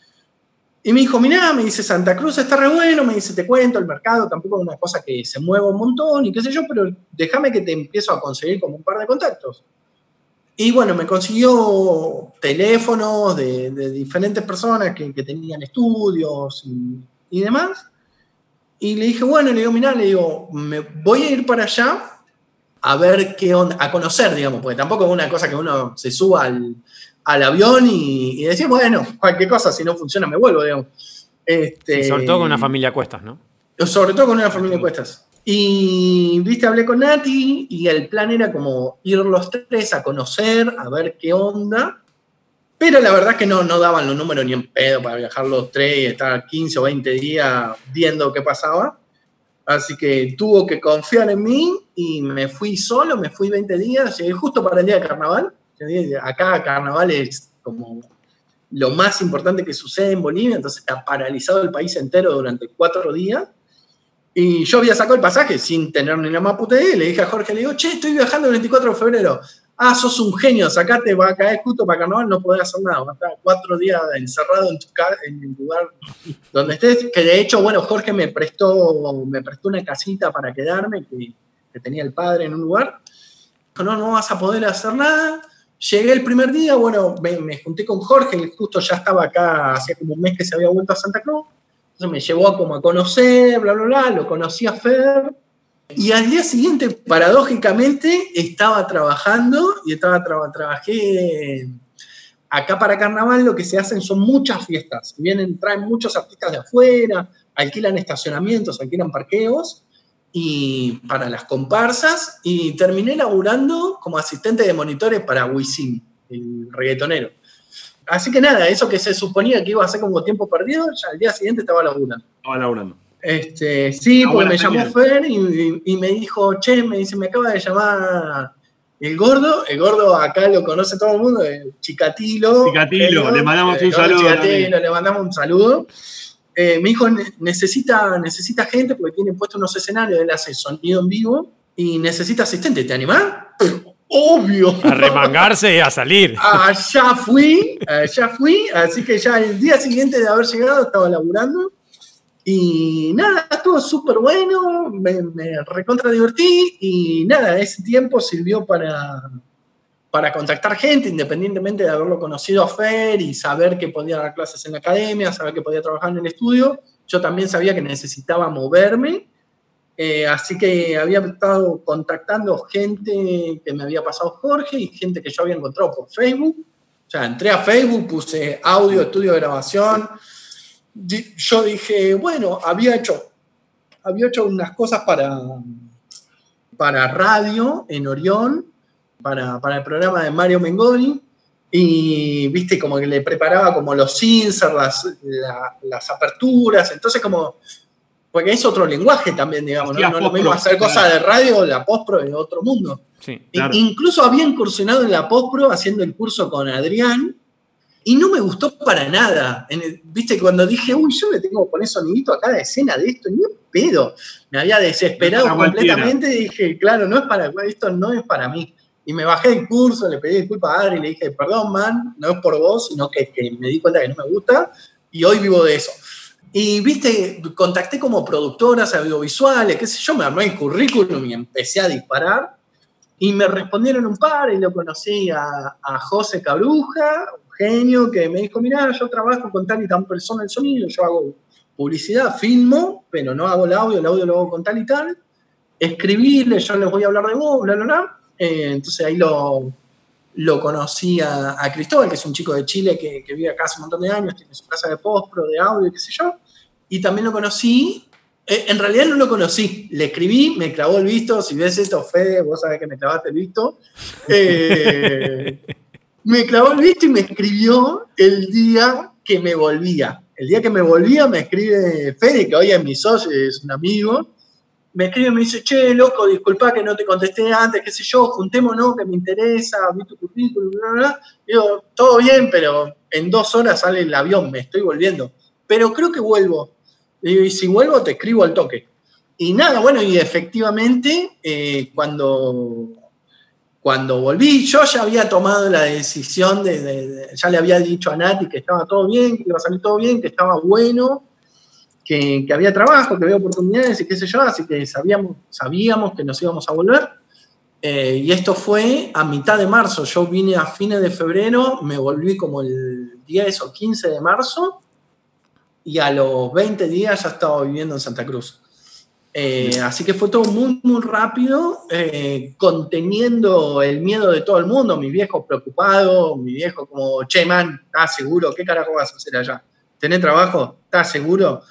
Y me dijo, mirá, me dice, Santa Cruz está re bueno, me dice, te cuento, el mercado tampoco es una cosa que se mueva un montón y qué sé yo, pero déjame que te empiezo a conseguir como un par de contactos. Y bueno, me consiguió teléfonos de, diferentes personas que, tenían estudios y, demás. Y le dije, bueno, le digo, mirá, le digo, me voy a ir para allá a ver qué onda, a conocer, digamos, porque tampoco es una cosa que uno se suba al, al avión y, decir, bueno, cualquier cosa, si no funciona me vuelvo, digamos. Este, sobre todo con una familia cuestas, ¿no? Sobre todo con una familia a cuestas. Y, viste, hablé con Nati y el plan era como ir los tres a conocer, a ver qué onda. Pero la verdad es que no, no daban los números ni en pedo para viajar los tres y estar 15 o 20 días viendo qué pasaba. Así que tuvo que confiar en mí y me fui solo, me fui 20 días, llegué justo para el día de carnaval Acá carnaval es como lo más importante que sucede en Bolivia, entonces está paralizado el país entero durante cuatro días. Y yo había sacado el pasaje sin tener ni la más puta idea. le dije a Jorge, le digo, che, estoy viajando el 24 de febrero. Ah, sos un genio, sacate, va a caer justo para carnaval, no podés hacer nada. Va a estar cuatro días encerrado en, tu en el lugar donde estés. Que de hecho, bueno, Jorge me prestó, me prestó una casita para quedarme, que, que tenía el padre en un lugar. No, no vas a poder hacer nada Llegué el primer día, bueno, me, junté con Jorge, justo ya estaba acá, hacía como un mes que se había vuelto a Santa Cruz, entonces me llevó como a conocer, bla, bla, bla, lo conocí a Fer, y al día siguiente, paradójicamente, estaba trabajando y estaba trabajé acá para Carnaval, lo que se hacen son muchas fiestas, vienen, traen muchos artistas de afuera, alquilan estacionamientos, alquilan parqueos, y para las comparsas y terminé laburando como asistente de monitores para Wisin, el reggaetonero. Así que nada, eso que se suponía que iba a ser como tiempo perdido, ya al día siguiente estaba laburando. Estaba laburando. Este, sí, pues me llamó Fer y, me dijo, che, me dice, me acaba de llamar el gordo, el gordo acá lo conoce todo el mundo, el Chicatilo. Chicatilo, le mandamos un saludo. Chicatilo, le mandamos un saludo. Eh, mi hijo necesita, necesita gente porque tiene puesto unos escenarios, él hace sonido en vivo y necesita asistente. ¿Te animás? Obvio. A remangarse y a salir. Allá fui, allá fui, así que ya el día siguiente de haber llegado estaba laburando. Y nada, estuvo súper bueno, me, me recontra divertí y nada, ese tiempo sirvió para, para contactar gente, independientemente de haberlo conocido a Fer y saber que podía dar clases en la academia, saber que podía trabajar en el estudio, yo también sabía que necesitaba moverme, eh, así que había estado contactando gente que me había pasado Jorge y gente que yo había encontrado por Facebook. O sea, entré a Facebook, puse audio, estudio grabación, yo dije, bueno, había hecho, había hecho unas cosas para, para radio en Orión, para, para el programa de Mario Mengoni, y viste, como que le preparaba como los inserts, las, la- las aperturas, entonces como, porque es otro lenguaje también, digamos, ¿no? No es lo mismo hacer cosas de radio, la postpro de otro mundo. Sí. Incluso había incursionado en la postpro haciendo el curso con Adrián y no me gustó para nada. El- Viste, cuando dije, uy, yo le tengo que poner sonidito a cada escena de esto, ni pedo. Me había desesperado No completamente y dije, claro, no es para, esto no es para mí. Y me bajé del curso, le pedí disculpas a Adri y le dije, perdón, man, no es por vos, sino que, que me di cuenta que no me gusta y hoy vivo de eso. Y viste, contacté como productoras audiovisuales, qué sé yo, me armé el currículum y empecé a disparar. Y me respondieron un par y lo conocí a, a José Cabruja, genio que me dijo, mirá, yo trabajo con tal y tal persona el sonido, yo hago publicidad, filmo, pero no hago el audio, el audio lo hago con tal y tal. Escribirle, yo les voy a hablar de vos, bla, bla, bla. Eh, entonces ahí lo, lo conocí a, a Cristóbal, que es un chico de Chile que, que vive acá hace un montón de años, tiene su casa de postpro, de audio, qué sé yo. Y también lo conocí, eh, en realidad no lo conocí, le escribí, me clavó el visto, si ves esto, Fede, vos sabés que me clavaste el visto. Eh, me clavó el visto y me escribió el día que me volvía. El día que me volvía me escribe Fede, que hoy es mi socio, es un amigo, me escribe y me dice, che, loco, disculpa que no te contesté antes, qué sé yo, juntémonos, que me interesa, vi tu currículum, bla, bla, bla. Digo, todo bien, pero en dos horas sale el avión, me estoy volviendo. Pero creo que vuelvo. Y si vuelvo, te escribo al toque. Y nada, bueno, y efectivamente, eh, cuando, cuando volví, yo ya había tomado la decisión de, ya le había dicho a Nati que estaba todo bien, que iba a salir todo bien, que estaba bueno, que, había trabajo, que había oportunidades y qué sé yo, así que sabíamos, sabíamos que nos íbamos a volver. Eh, y esto fue a mitad de marzo. Yo vine a fines de febrero, me volví como el 10 o 15 de marzo y a los 20 días ya estaba viviendo en Santa Cruz. Eh, así que fue todo muy, muy rápido, eh, conteniendo el miedo de todo el mundo. Mi viejo preocupado, mi viejo como, che, man, ¿estás seguro? ¿Qué carajo vas a hacer allá? ¿Tenés trabajo? ¿Estás seguro?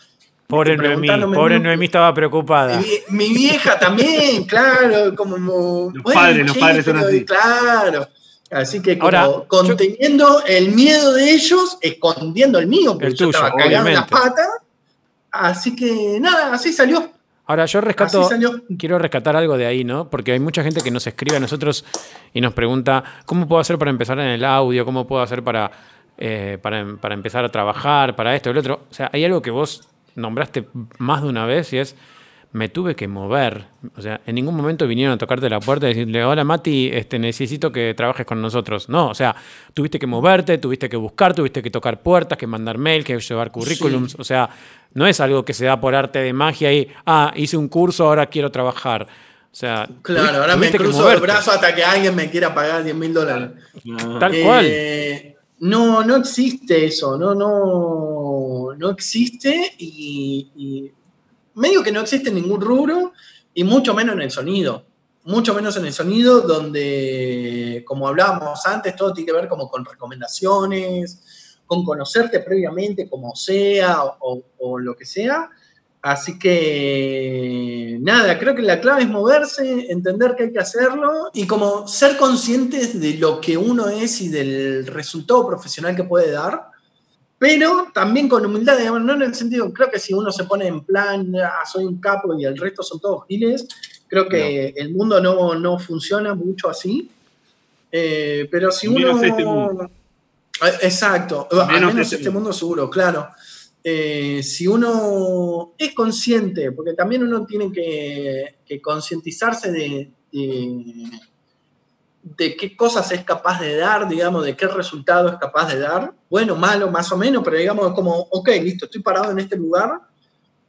Pobre Noemí, pobre. Noemí estaba preocupada. Mi, mi vieja también, claro, como... Los padres, los padres son pero- así. Claro. Así que como Ahora, yo- conteniendo el miedo de ellos, escondiendo el mío, porque El yo tuyo, estaba cagado en las patas. Así que nada, así salió. Ahora, yo rescato, quiero rescatar algo de ahí, ¿no? Porque hay mucha gente que nos escribe a nosotros y nos pregunta, ¿cómo puedo hacer para empezar en el audio? ¿Cómo puedo hacer para, eh, para, para empezar a trabajar? Para esto y lo otro. O sea, hay algo que vos nombraste más de una vez y es, me tuve que mover. O sea, en ningún momento vinieron a tocarte la puerta y decirle, hola Mati, este, necesito que trabajes con nosotros. No, o sea, tuviste que moverte, tuviste que buscar, tuviste que tocar puertas, que mandar mail, que llevar currículums. O sea, no es algo que se da por arte de magia y, ah, hice un curso, ahora quiero trabajar. O sea, Claro, ahora me cruzo el brazo hasta que alguien me quiera pagar 10 mil dólares. Ah, Tal cual. Eh, no, no existe eso, no, no, no existe y, y medio que no existe en ningún rubro y mucho menos en el sonido. Mucho menos en el sonido donde, como hablábamos antes, todo tiene que ver como con recomendaciones, con conocerte previamente como sea o, o lo que sea. Así que nada, creo que la clave es moverse, entender que hay que hacerlo y como ser conscientes de lo que uno es y del resultado profesional que puede dar, pero también con humildad, digamos, no en el sentido, creo que si uno se pone en plan, "Ah, soy un capo y el resto son todos giles, creo que el mundo no, no funciona mucho así. Eh, pero si Menos uno... este mundo. Eh, Exacto, al Menos menos este este mundo seguro, claro. Eh, si uno es consciente, porque también uno tiene que, que concientizarse de, de, de qué cosas es capaz de dar, digamos, de qué resultado es capaz de dar, bueno, malo, más o menos, pero digamos como, ok, listo, estoy parado en este lugar,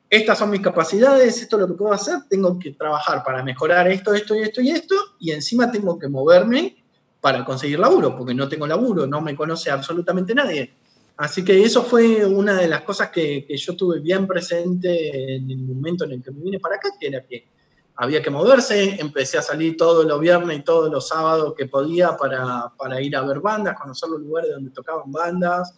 estas son mis capacidades, esto es lo que puedo hacer, tengo que trabajar para mejorar esto, esto y esto y esto, y encima tengo que moverme para conseguir laburo, porque no tengo laburo, no me conoce absolutamente nadie. Así que eso fue una de las cosas que, que yo tuve bien presente en el momento en el que me vine para acá, que era que había que moverse, empecé a salir todos los viernes y todos los sábados que podía para, para ir a ver bandas, conocer los lugares donde tocaban bandas,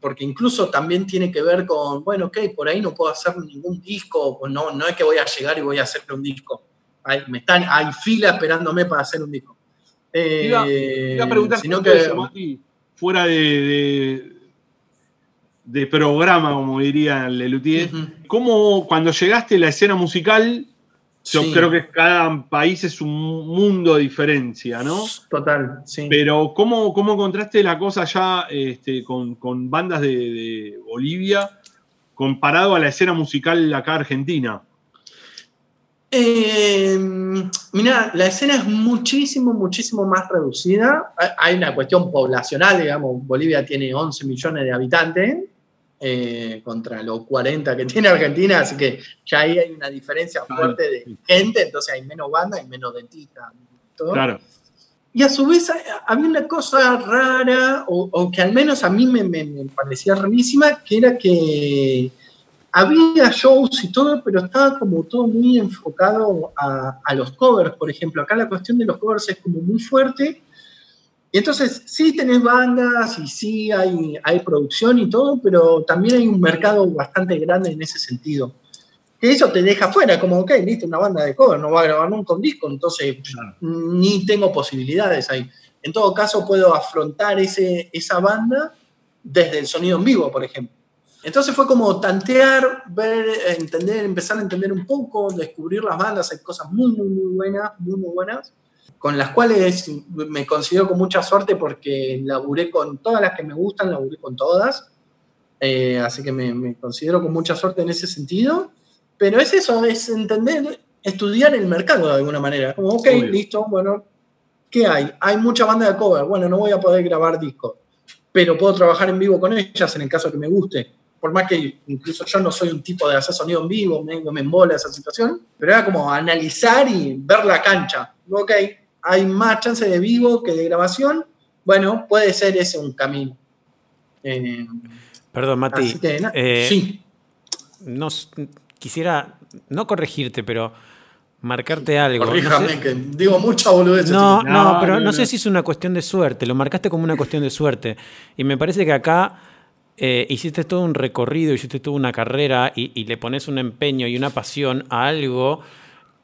porque incluso también tiene que ver con, bueno, ok, por ahí no puedo hacer ningún disco, pues no, no es que voy a llegar y voy a hacer un disco. Hay, me están, hay fila esperándome para hacer un disco. Eh, iba, iba, a preguntar sino que, eso, Mati, fuera de, de, de, programa, como diría Lelutier, uh -huh. ¿cómo cuando llegaste a la escena musical yo sí. creo que cada país es un mundo de diferencia, ¿no? Total, sí. Pero ¿cómo, cómo encontraste la cosa ya este, con, con, bandas de, de, Bolivia comparado a la escena musical acá argentina? Eh, mira, la escena es muchísimo, muchísimo más reducida. Hay una cuestión poblacional, digamos, Bolivia tiene 11 millones de habitantes eh, contra los 40 que tiene Argentina, así que ya ahí hay una diferencia fuerte de gente, entonces hay menos bandas y menos dentistas. Claro. Y a su vez había una cosa rara, o, o que al menos a mí me, me, me, parecía rarísima, que era que había shows y todo, pero estaba como todo muy enfocado a, a los covers, por ejemplo. Acá la cuestión de los covers es como muy fuerte y entonces sí tenés bandas y sí hay, hay producción y todo, pero también hay un mercado bastante grande en ese sentido. Que eso te deja fuera, como, ok, listo, una banda de cover, no va a grabar nunca un disco, entonces claro. ni tengo posibilidades ahí. En todo caso, puedo afrontar ese, esa banda desde el sonido en vivo, por ejemplo. Entonces fue como tantear, ver, entender, empezar a entender un poco, descubrir las bandas, hay cosas muy, muy, muy buenas, muy, muy buenas con las cuales me considero con mucha suerte porque laburé con todas las que me gustan, laburé con todas. Eh, así que me, me, considero con mucha suerte en ese sentido. Pero es eso, es entender, estudiar el mercado de alguna manera. Como, ok, Obvio. listo, bueno, ¿qué hay? Hay mucha banda de cover. Bueno, no voy a poder grabar discos, pero puedo trabajar en vivo con ellas en el caso que me guste. Por más que incluso yo no soy un tipo de hacer sonido en vivo, me, me embola esa situación, pero era como analizar y ver la cancha. Ok, hay más chance de vivo que de grabación, bueno, puede ser ese un camino. Eh, Perdón, Mati. Que, eh, sí. No, quisiera no corregirte, pero marcarte algo. Corríjame, no sé, que digo mucha boludez. No, no, no, pero no, sé si es una cuestión de suerte. Lo marcaste como una cuestión de suerte. Y me parece que acá eh, hiciste todo un recorrido, hiciste toda una carrera y, y, le pones un empeño y una pasión a algo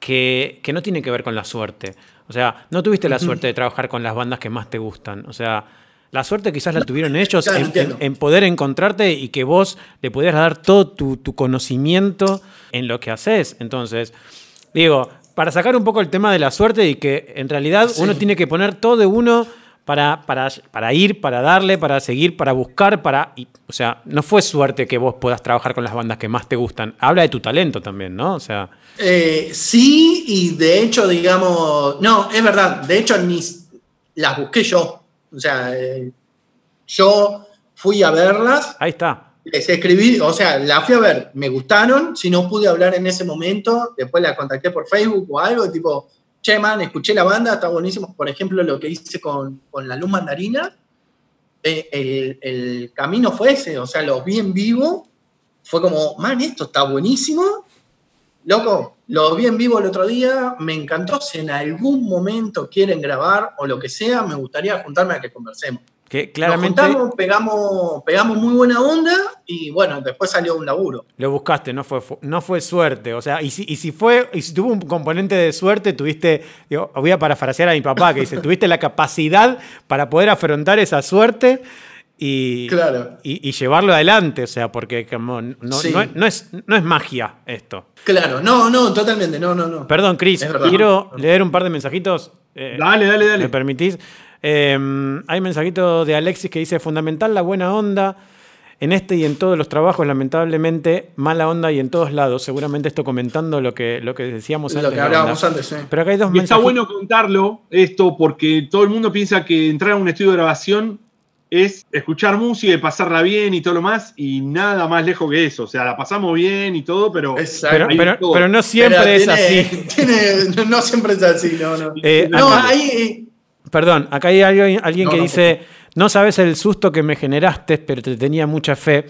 que, que no tiene que ver con la suerte. O sea, no tuviste la suerte de trabajar con las bandas que más te gustan. O sea, la suerte quizás la tuvieron ellos claro, en, en, en, poder encontrarte y que vos le pudieras dar todo tu, tu, conocimiento en lo que haces. Entonces, digo, para sacar un poco el tema de la suerte y que en realidad sí. uno tiene que poner todo de uno para, para, para, ir, para darle, para seguir, para buscar, para... Y, o sea, no fue suerte que vos puedas trabajar con las bandas que más te gustan. Habla de tu talento también, ¿no? O sea... Eh, sí, y de hecho, digamos... No, es verdad. De hecho, ni las busqué yo. O sea, eh, yo fui a verlas. Ahí está. Les escribí, o sea, la fui a ver, me gustaron. Si no pude hablar en ese momento, después la contacté por Facebook o algo, tipo che, man, escuché la banda, está buenísimo. Por ejemplo, lo que hice con, con La Luz Mandarina, eh, el, el, camino fue ese, o sea, lo vi en vivo, fue como, man, esto está buenísimo. Loco, lo vi en vivo el otro día, me encantó. Si en algún momento quieren grabar o lo que sea, me gustaría juntarme a que conversemos. Que claramente. Nos juntamos, pegamos, pegamos muy buena onda y bueno, después salió un laburo. Lo buscaste, no fue, no fue suerte. O sea, y si, y si fue, y si tuvo un componente de suerte, tuviste, digo, voy a parafrasear a mi papá que dice, tuviste la capacidad para poder afrontar esa suerte y, claro. y, y, llevarlo adelante, o sea, porque como, no, sí. no, no, es, no es magia esto. Claro, no, no, totalmente, no, no, no. Perdón, Cris, quiero leer un par de mensajitos. Eh, dale, dale, dale. ¿Me permitís? Eh, hay un mensajito de Alexis que dice, fundamental la buena onda. En este y en todos los trabajos, lamentablemente, mala onda y en todos lados. Seguramente esto comentando lo que, lo que decíamos lo antes. Lo que hablábamos antes, sí. Pero acá hay dos y Está bueno contarlo, esto, porque todo el mundo piensa que entrar a un estudio de grabación es escuchar música y pasarla bien y todo lo más, y nada más lejos que eso. O sea, la pasamos bien y todo, pero. Pero, pero, pero, no siempre pero tiene, es así. Tiene, no siempre es así, no, no. Eh, no, acá, ahí. Perdón, acá hay alguien, alguien no, que no, dice: No sabes el susto que me generaste, pero te tenía mucha fe.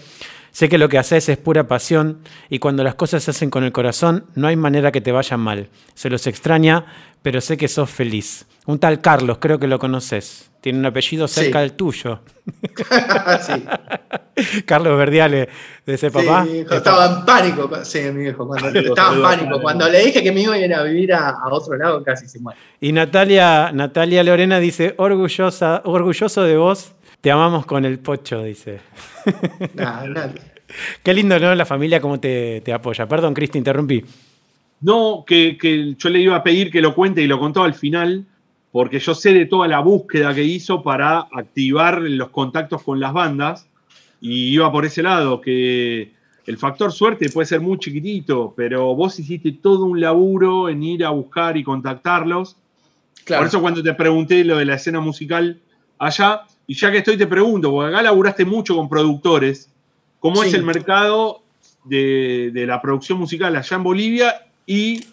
Sé que lo que haces es pura pasión y cuando las cosas se hacen con el corazón no hay manera que te vayan mal. Se los extraña, pero sé que sos feliz. Un tal Carlos, creo que lo conoces. Tiene un apellido cerca Sí. del tuyo. sí. Carlos Verdiale, de ese papá. Sí, mi hijo De estaba en pánico. Sí, mi viejo, cuando, estaba en pánico. Cuando le dije que me iba a ir a vivir a, a otro lado, casi se muere. Y Natalia, Natalia Lorena dice, orgullosa, orgulloso de vos, te amamos con el pocho, dice. Nah. Qué lindo, ¿no? La familia cómo te, te apoya. Perdón, Cristi, interrumpí. No, que, que yo le iba a pedir que lo cuente y lo contó al final, porque yo sé de toda la búsqueda que hizo para activar los contactos con las bandas y iba por ese lado, que el factor suerte puede ser muy chiquitito, pero vos hiciste todo un laburo en ir a buscar y contactarlos. Claro. Por eso cuando te pregunté lo de la escena musical allá, y ya que estoy te pregunto, porque acá laburaste mucho con productores, ¿cómo Sí. es el mercado de, de la producción musical allá en Bolivia y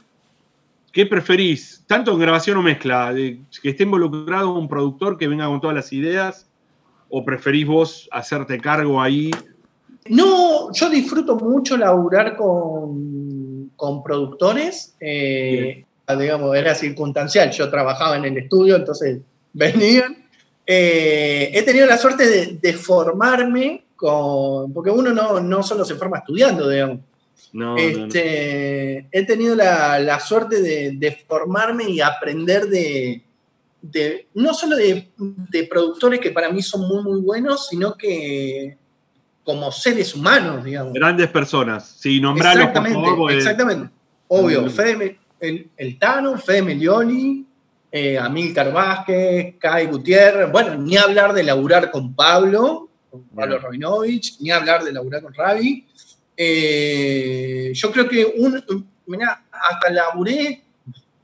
qué preferís? Tanto en grabación o mezcla, de que esté involucrado un productor que venga con todas las ideas, o preferís vos hacerte cargo ahí? No, yo disfruto mucho laburar con, con productores. eh, digamos, era circunstancial. Yo trabajaba en el estudio, entonces venían. Eh, he tenido la suerte de, de formarme con. Porque uno no, no solo se forma estudiando, digamos. No, no, no. Este, He tenido la, la suerte de, de formarme y aprender de, de- no solo de, de productores que para mí son muy, muy buenos, sino que como seres humanos, digamos. Grandes personas. Sí, nombralos, por favor. exactamente. Obvio, Mm. Fede el, el Tano, Fede Melioli, eh, Amílcar Vázquez, Kai Gutiérrez, bueno, ni hablar de laburar con Pablo, con Pablo. Rabinovich, ni hablar de laburar con Ravi. Eh, yo creo que un, mirá, hasta laburé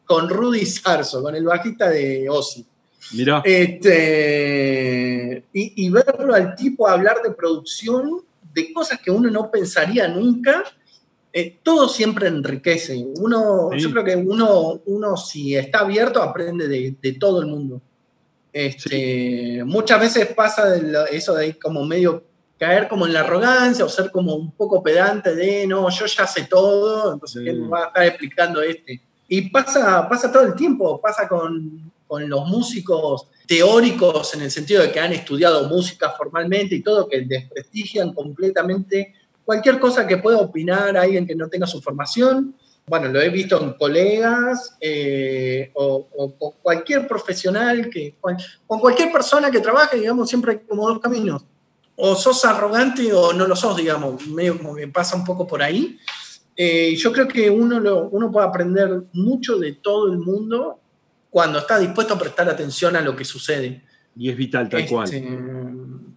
con Rudy Sarso, con el bajista de Ozzy. Mirá. Este, y, y verlo al tipo hablar de producción, de cosas que uno no pensaría nunca, eh, todo siempre enriquece. Uno, Sí. Yo creo que uno, uno, si está abierto, aprende de, de todo el mundo. Este, Muchas veces pasa de lo- eso de como medio caer como en la arrogancia o ser como un poco pedante de no, yo ya sé todo, entonces. ¿qué va a estar explicando este? Y pasa, pasa todo el tiempo, pasa con, con los músicos teóricos en el sentido de que han estudiado música formalmente y todo, que desprestigian completamente cualquier cosa que pueda opinar alguien que no tenga su formación. Bueno, lo he visto en colegas eh, o, o con cualquier profesional, que, con cualquier persona que trabaje, digamos, siempre hay como dos caminos. O sos arrogante o no lo sos, digamos, medio como que pasa un poco por ahí. Eh, yo creo que uno, lo- uno puede aprender mucho de todo el mundo cuando está dispuesto a prestar atención a lo que sucede. Y es vital, tal Este, cual.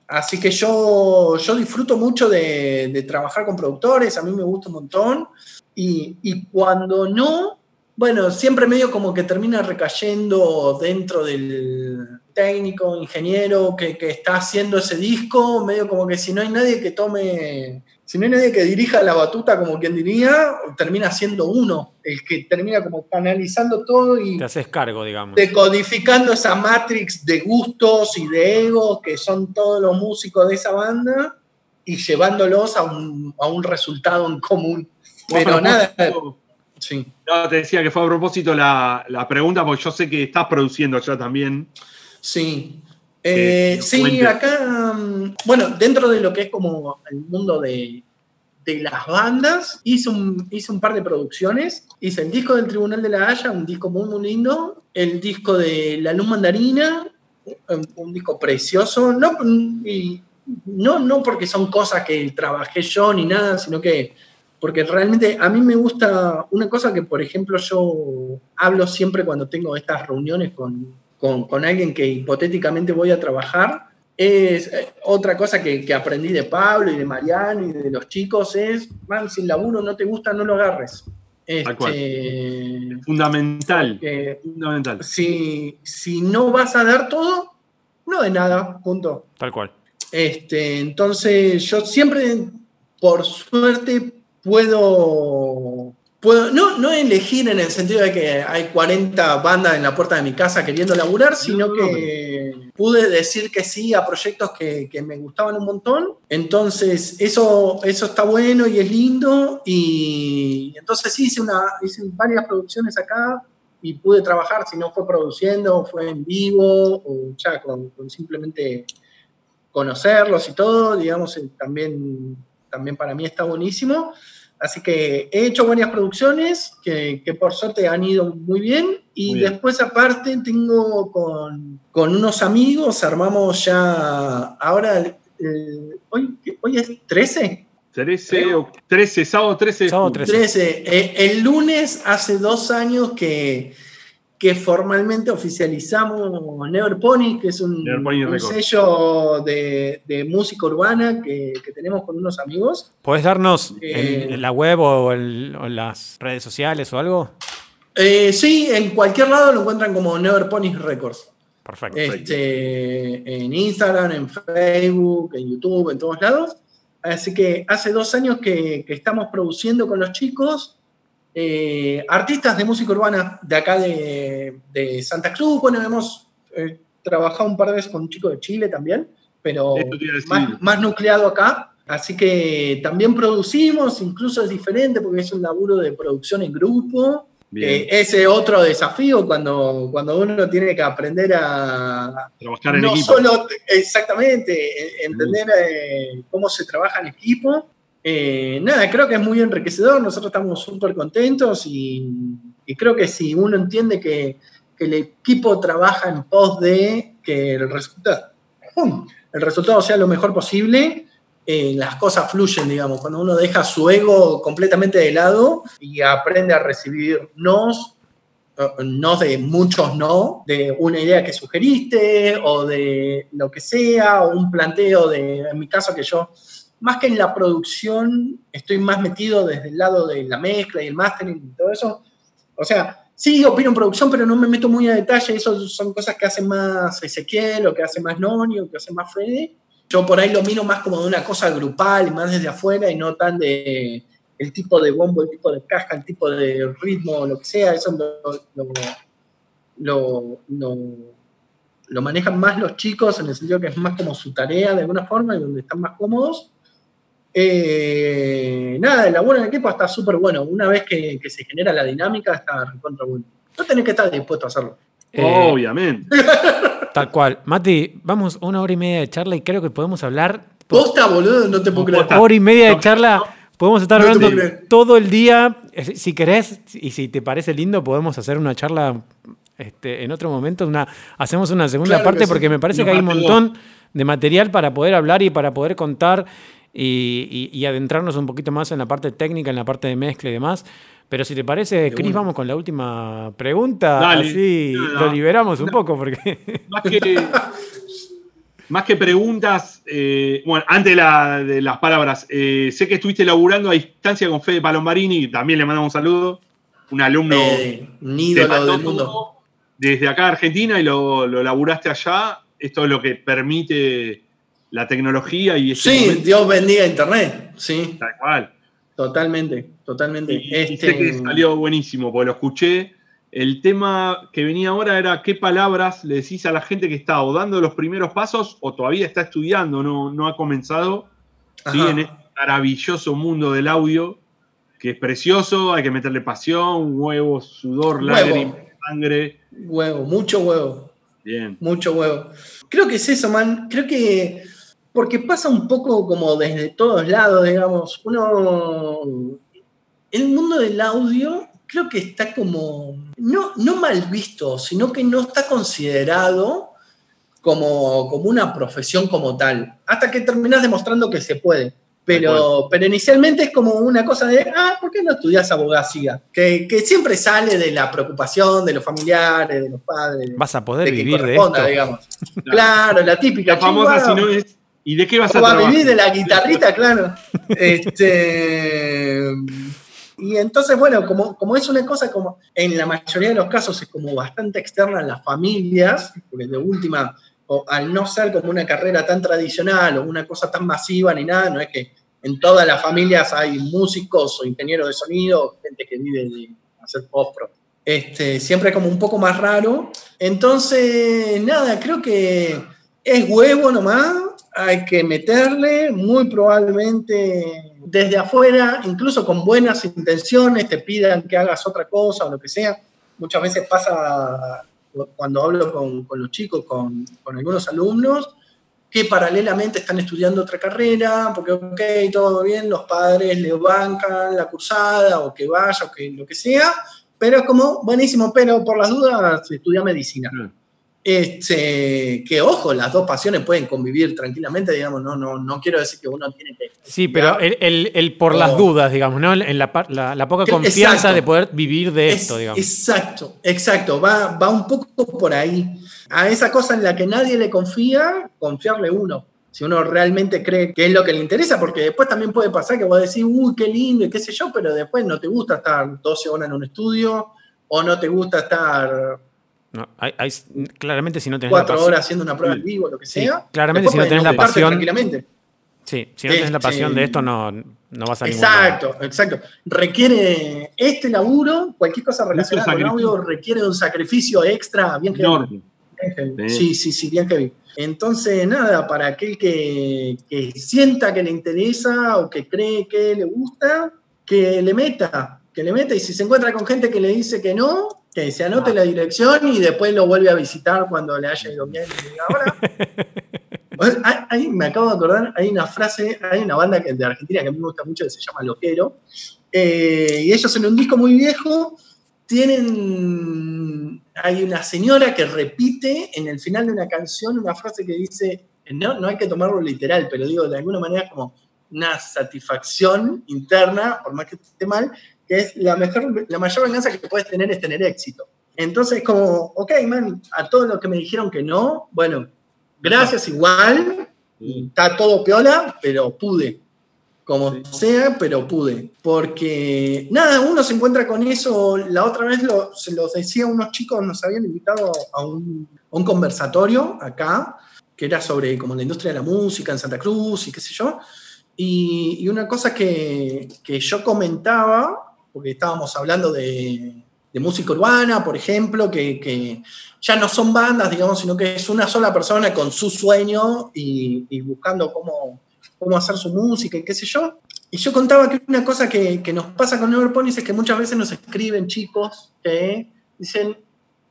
Así que yo, yo disfruto mucho de, de trabajar con productores, a mí me gusta un montón. Y, y cuando no, bueno, siempre medio como que termina recayendo dentro del técnico, ingeniero que, que está haciendo ese disco, medio como que si no hay nadie que tome, si no hay nadie que dirija la batuta como quien diría, termina siendo uno, el que termina como canalizando todo y Te haces cargo, digamos. decodificando esa matrix de gustos y de egos que son todos los músicos de esa banda y llevándolos a un, a un resultado en común. Pero nada, sí. No, te decía que fue a propósito la, la pregunta, porque yo sé que estás produciendo allá también. Sí. Eh, sí, acá, mm, bueno, dentro de lo que es como el mundo de, de las bandas, hice un, hice un par de producciones. Hice el disco del Tribunal de la Haya, un disco muy, muy lindo. El disco de La Luz Mandarina, un, un disco precioso. No, y no, no porque son cosas que trabajé yo ni nada, sino que porque realmente a mí me gusta una cosa que, por ejemplo, yo hablo siempre cuando tengo estas reuniones con, con, con alguien que hipotéticamente voy a trabajar. Es eh, otra cosa que, que aprendí de Pablo y de Mariano y de los chicos es, man, si el laburo no te gusta, no lo agarres. Tal cual. Este, Fundamental. que Fundamental. si, si no vas a dar todo, no de nada, punto. Tal cual. Este, entonces, yo siempre, por suerte, puedo, puedo, no, no elegir en el sentido de que hay 40 bandas en la puerta de mi casa queriendo laburar, sino No, que pude decir que sí a proyectos que, que me gustaban un montón. Entonces, eso, eso está bueno y es lindo. Y entonces sí, hice, una, hice varias producciones acá y pude trabajar, si no fue produciendo, fue en vivo, o ya con, con simplemente conocerlos y todo, digamos, eh, también, también para mí está buenísimo. Así que he hecho varias producciones que, que por suerte han ido muy bien. Y Muy bien. después aparte tengo con, con unos amigos, armamos ya, ahora, eh, hoy, hoy es 13. 13, o 13, sábado 13 de Sábado junio. 13. 13. Eh, el lunes hace dos años que, que formalmente oficializamos Never Pony, que es un, un sello de, de música urbana que, que tenemos con unos amigos. ¿Podés darnos Eh. en, en la web o en, o en las redes sociales o algo? Eh, sí, en cualquier lado lo encuentran como Never Pony Records. Perfecto. Este, en Instagram, en Facebook, en YouTube, en todos lados. Así que hace dos años que, que estamos produciendo con los chicos eh, artistas de música urbana de acá de, de Santa Cruz. Bueno, hemos eh, trabajado un par de veces con un chico de Chile también, pero más, más nucleado acá. Así que también producimos, incluso es diferente porque es un laburo de producción en grupo. Eh, ese otro desafío cuando, cuando uno tiene que aprender a, Trabajar en no equipo. solo exactamente entender eh, cómo se trabaja en equipo. Eh, nada, creo que es muy enriquecedor, nosotros estamos súper contentos y, creo que si uno entiende que, el equipo trabaja en pos de que el resultado, el resultado sea lo mejor posible, eh, las cosas fluyen, digamos, cuando uno deja su ego completamente de lado y aprende a recibir nos, eh, no de muchos no, de una idea que sugeriste o de lo que sea, o un planteo de, en mi caso que yo, más que en la producción, estoy más metido desde el lado de la mezcla y el mastering y todo eso. O sea, sí opino en producción, pero no me meto muy a detalle, eso son cosas que hace más Ezequiel o que hace más Noni o que hace más Fede. Yo por ahí lo miro más como de una cosa grupal, más desde afuera y no tan de el tipo de bombo, el tipo de caja, el tipo de ritmo, lo que sea, eso lo, lo, lo, lo manejan más los chicos en el sentido que es más como su tarea de alguna forma y donde están más cómodos. Eh, nada, el laburo en equipo está súper bueno. Una vez que, que se genera la dinámica, está recontra bueno. No tenés que estar dispuesto a hacerlo. Eh, Obviamente. Tal cual. Mati, vamos a una hora y media de charla y creo que podemos hablar. Posta, boludo, no te puedo creer. Posta. Hora y media de No, charla. Podemos estar No hablando todo el día. Eh, Si querés y si te parece lindo, podemos hacer una charla este, en otro momento. Una, hacemos una segunda Claro parte sí. porque me parece Una que hay un montón de material para poder hablar y para poder contar y, y- y adentrarnos un poquito más en la parte técnica, en la parte de mezcla y demás. Pero si te parece, Cris, vamos con la última pregunta. Dale. Así Nada. lo liberamos un poco porque... Más que, más que preguntas, eh, bueno, antes de, la- de las palabras, eh, sé que estuviste laburando a distancia con Fede Palombarini, también le mandamos un saludo, un alumno Eh, un ídolo del mundo. desde acá a Argentina y lo, lo laburaste allá. Esto es lo que permite la tecnología y este Sí, momento, Dios bendiga Internet. Sí, tal cual. totalmente, totalmente. Y, y Este, sé que salió buenísimo, porque lo escuché. El tema que venía ahora era qué palabras le decís a la gente que está o dando los primeros pasos o todavía está estudiando, no, no ha comenzado, ¿sí? En este maravilloso mundo del audio, que es precioso, hay que meterle pasión, huevos, sudor, Huevo. lágrimas, sangre. Huevo, mucho huevo. Bien. Mucho huevo. Creo que es eso, man. Creo que. Porque pasa un poco como desde todos lados, digamos. Uno. El mundo del audio creo que está como. No, no mal visto, sino que no está considerado como, como una profesión como tal. Hasta que terminás demostrando que se puede. Pero, pero inicialmente es como una cosa de, ah, ¿por qué no estudias abogacía? Que, que siempre sale de la preocupación de los familiares, de los padres Vas a poder de que vivir de esto. digamos. Claro, la típica. La famosa, "Che, si no es. ¿Y de qué vas a ¿cómo va a vivir de la guitarrita, claro. Este, y entonces, bueno, como, como es una cosa como en la mayoría de los casos es como bastante externa a las familias, porque de última, o al no ser como una carrera tan tradicional o una cosa tan masiva ni nada, no es que en todas las familias hay músicos o ingenieros de sonido, gente que vive de hacer post-pro. Este, siempre como un poco más raro. Entonces, nada, creo que es huevo nomás, hay que meterle, muy probablemente desde afuera, incluso con buenas intenciones, te pidan que hagas otra cosa o lo que sea. Muchas veces pasa cuando hablo con, los chicos, con, algunos alumnos, que paralelamente están estudiando otra carrera, porque, ok, todo bien, los padres le bancan la cursada, o que vaya, o que lo que sea, pero es como, buenísimo, pero por las dudas estudia medicina. Este, que ojo, las dos pasiones pueden convivir tranquilamente, digamos, no, no, no quiero decir que uno tiene que... Sí, pero el, el, por las dudas, digamos, ¿no? En la, la, poca confianza de poder vivir de esto, digamos. Exacto, exacto, va, va un poco por ahí. A esa cosa en la que nadie le confía, confiarle uno. Si uno realmente cree que es lo que le interesa, porque después también puede pasar que vos decís, uy, qué lindo y qué sé yo, pero después no te gusta estar 12 horas en un estudio o no te gusta estar no, hay, claramente si no tenés cuatro la pasión, horas haciendo una prueba en vivo, lo que sea. claramente si no tenés la pasión. Sí, si no tenés la pasión de esto, no, no vas a Exacto, exacto. Requiere este laburo, cualquier cosa relacionada con audio, requiere un sacrificio extra bien que Sí, sí, sí, bien vi. Entonces, nada, para aquel que, que sienta que le interesa o que cree que le gusta, que le meta, que le meta. Y si se encuentra con gente que le dice que no, que se anote ah. la dirección y después lo vuelve a visitar cuando le haya ido bien y diga, ahora. Me acabo de acordar, hay una frase, hay una banda de Argentina que a mí me gusta mucho que se llama Loquero, eh, y ellos en un disco muy viejo tienen, hay una señora que repite en el final de una canción una frase que dice, no, no hay que tomarlo literal, pero digo, de alguna manera como una satisfacción interna, por más que esté mal, que es la, mejor, la mayor venganza que puedes tener es tener éxito. Entonces, como, ok, man, a todos los que me dijeron que no, bueno, gracias igual, está todo piola, pero pude. Como sea, pero pude. Porque, nada, uno se encuentra con eso. La otra vez se los decía unos chicos, nos habían invitado a un, un conversatorio acá, que era sobre como la industria de la música en Santa Cruz y qué sé yo. Y, y una cosa que, que yo comentaba porque estábamos hablando de, música urbana, por ejemplo, que, ya no son bandas, digamos, sino que es una sola persona con su sueño y, buscando cómo, cómo, hacer su música y qué sé yo. Y yo contaba que una cosa que, nos pasa con Neverponies es que muchas veces nos escriben chicos que dicen,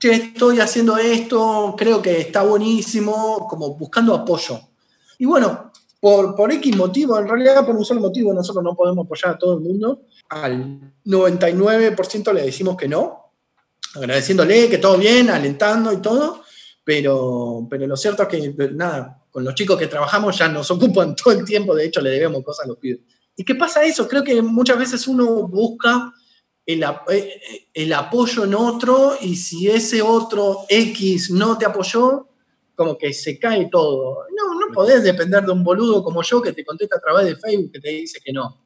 che, estoy haciendo esto, creo que está buenísimo, como buscando apoyo. Y bueno, por, por X motivo, en realidad por un solo motivo, nosotros no podemos apoyar a todo el mundo, al 99% le decimos que no, agradeciéndole que todo bien, alentando y todo, pero, pero lo cierto es que, nada, con los chicos que trabajamos ya nos ocupan todo el tiempo, de hecho le debemos cosas a los pibes. ¿Y qué pasa eso? Creo que muchas veces uno busca el, eh, el, apoyo en otro y si ese otro X no te apoyó, como que se cae todo. No, no podés depender de un boludo como yo que te contesta a través de Facebook que te dice que no.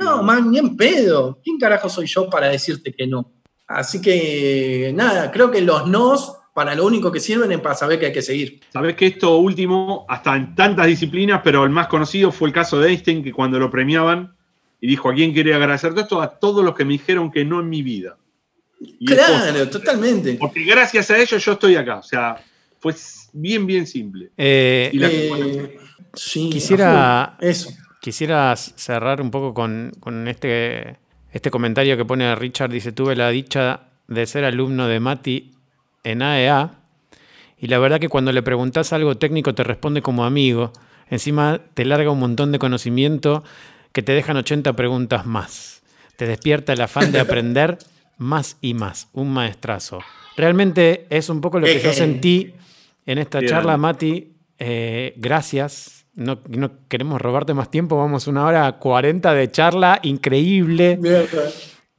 No, man, ni en pedo. ¿Quién carajo soy yo para decirte que no? Así que nada, creo que los nos para lo único que sirven es para saber que hay que seguir. Sabes que esto último, hasta en tantas disciplinas, pero el más conocido fue el caso de Einstein, que cuando lo premiaban y dijo a quién quería agradecer todo esto, a todos los que me dijeron que no en mi vida. claro, totalmente. Porque gracias a ellos yo estoy acá. O sea, fue bien, bien simple. Eh, eh, quisiera, eso. Quisiera cerrar un poco con, este, este comentario que pone Richard. Dice, tuve la dicha de ser alumno de Mati en AEA e y la verdad que cuando le preguntas algo técnico te responde como amigo. Encima te larga un montón de conocimiento que te dejan 80 preguntas más. Te despierta el afán de aprender más y más. Un maestrazo. Realmente es un poco lo que yo sentí en esta charla, Mati. Eh, gracias no, queremos robarte más tiempo, vamos una hora 40 de charla, increíble.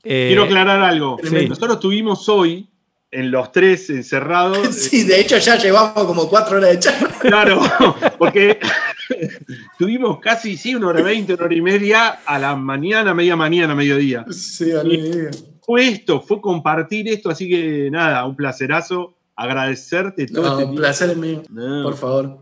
Eh, Quiero aclarar algo. Nosotros tuvimos hoy, en los tres encerrados. Sí, de hecho ya llevamos como cuatro horas de charla. Claro, porque tuvimos casi, sí, una hora veinte, una hora y media a la mañana, media mañana, mediodía. Sí, a mediodía. Fue esto, fue compartir esto, así que nada, un placerazo, agradecerte todo. No, este un placer mío, por favor.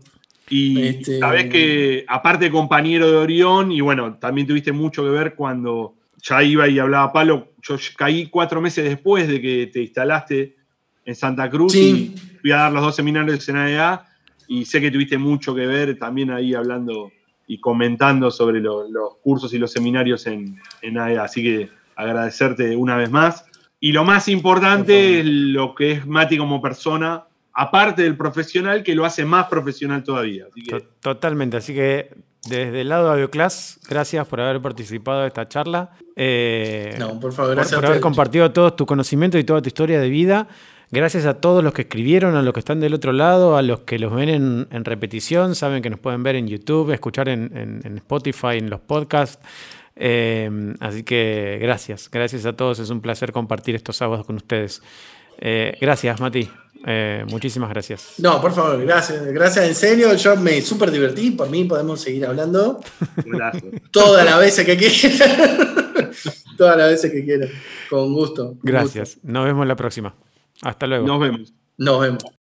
Y Este- sabés que, aparte compañero de Orión, y bueno, también tuviste mucho que ver cuando ya iba y hablaba Palo. Yo caí cuatro meses después de que te instalaste en Santa Cruz Sí. y fui a dar los dos seminarios en AEA. Y sé que tuviste mucho que ver también ahí hablando y comentando sobre lo- los cursos y los seminarios en, en AEA. Así que agradecerte una vez más. Y lo más Por importante es lo que es Mati como persona, aparte del profesional, que lo hace más profesional todavía. Así que To- Totalmente, así que desde el lado de Audioclass, gracias por haber participado de esta charla. Eh, No, por favor, por, gracias por a haber compartido todo tu conocimiento y toda tu historia de vida. Gracias a todos los que escribieron, a los que están del otro lado, a los que los ven en, en repetición, saben que nos pueden ver en YouTube, escuchar en, en- en Spotify, en los podcasts. Eh, así que gracias, gracias a todos, es un placer compartir estos sábados con ustedes. Eh, gracias, Mati, Eh, muchísimas gracias. No, por favor, gracias. Gracias, en serio. Yo me súper divertí. Por mí podemos seguir hablando todas las veces que quieran. todas las veces que quieran. Con gusto. con Gracias, nos vemos la próxima. Hasta luego. Nos vemos. Nos vemos.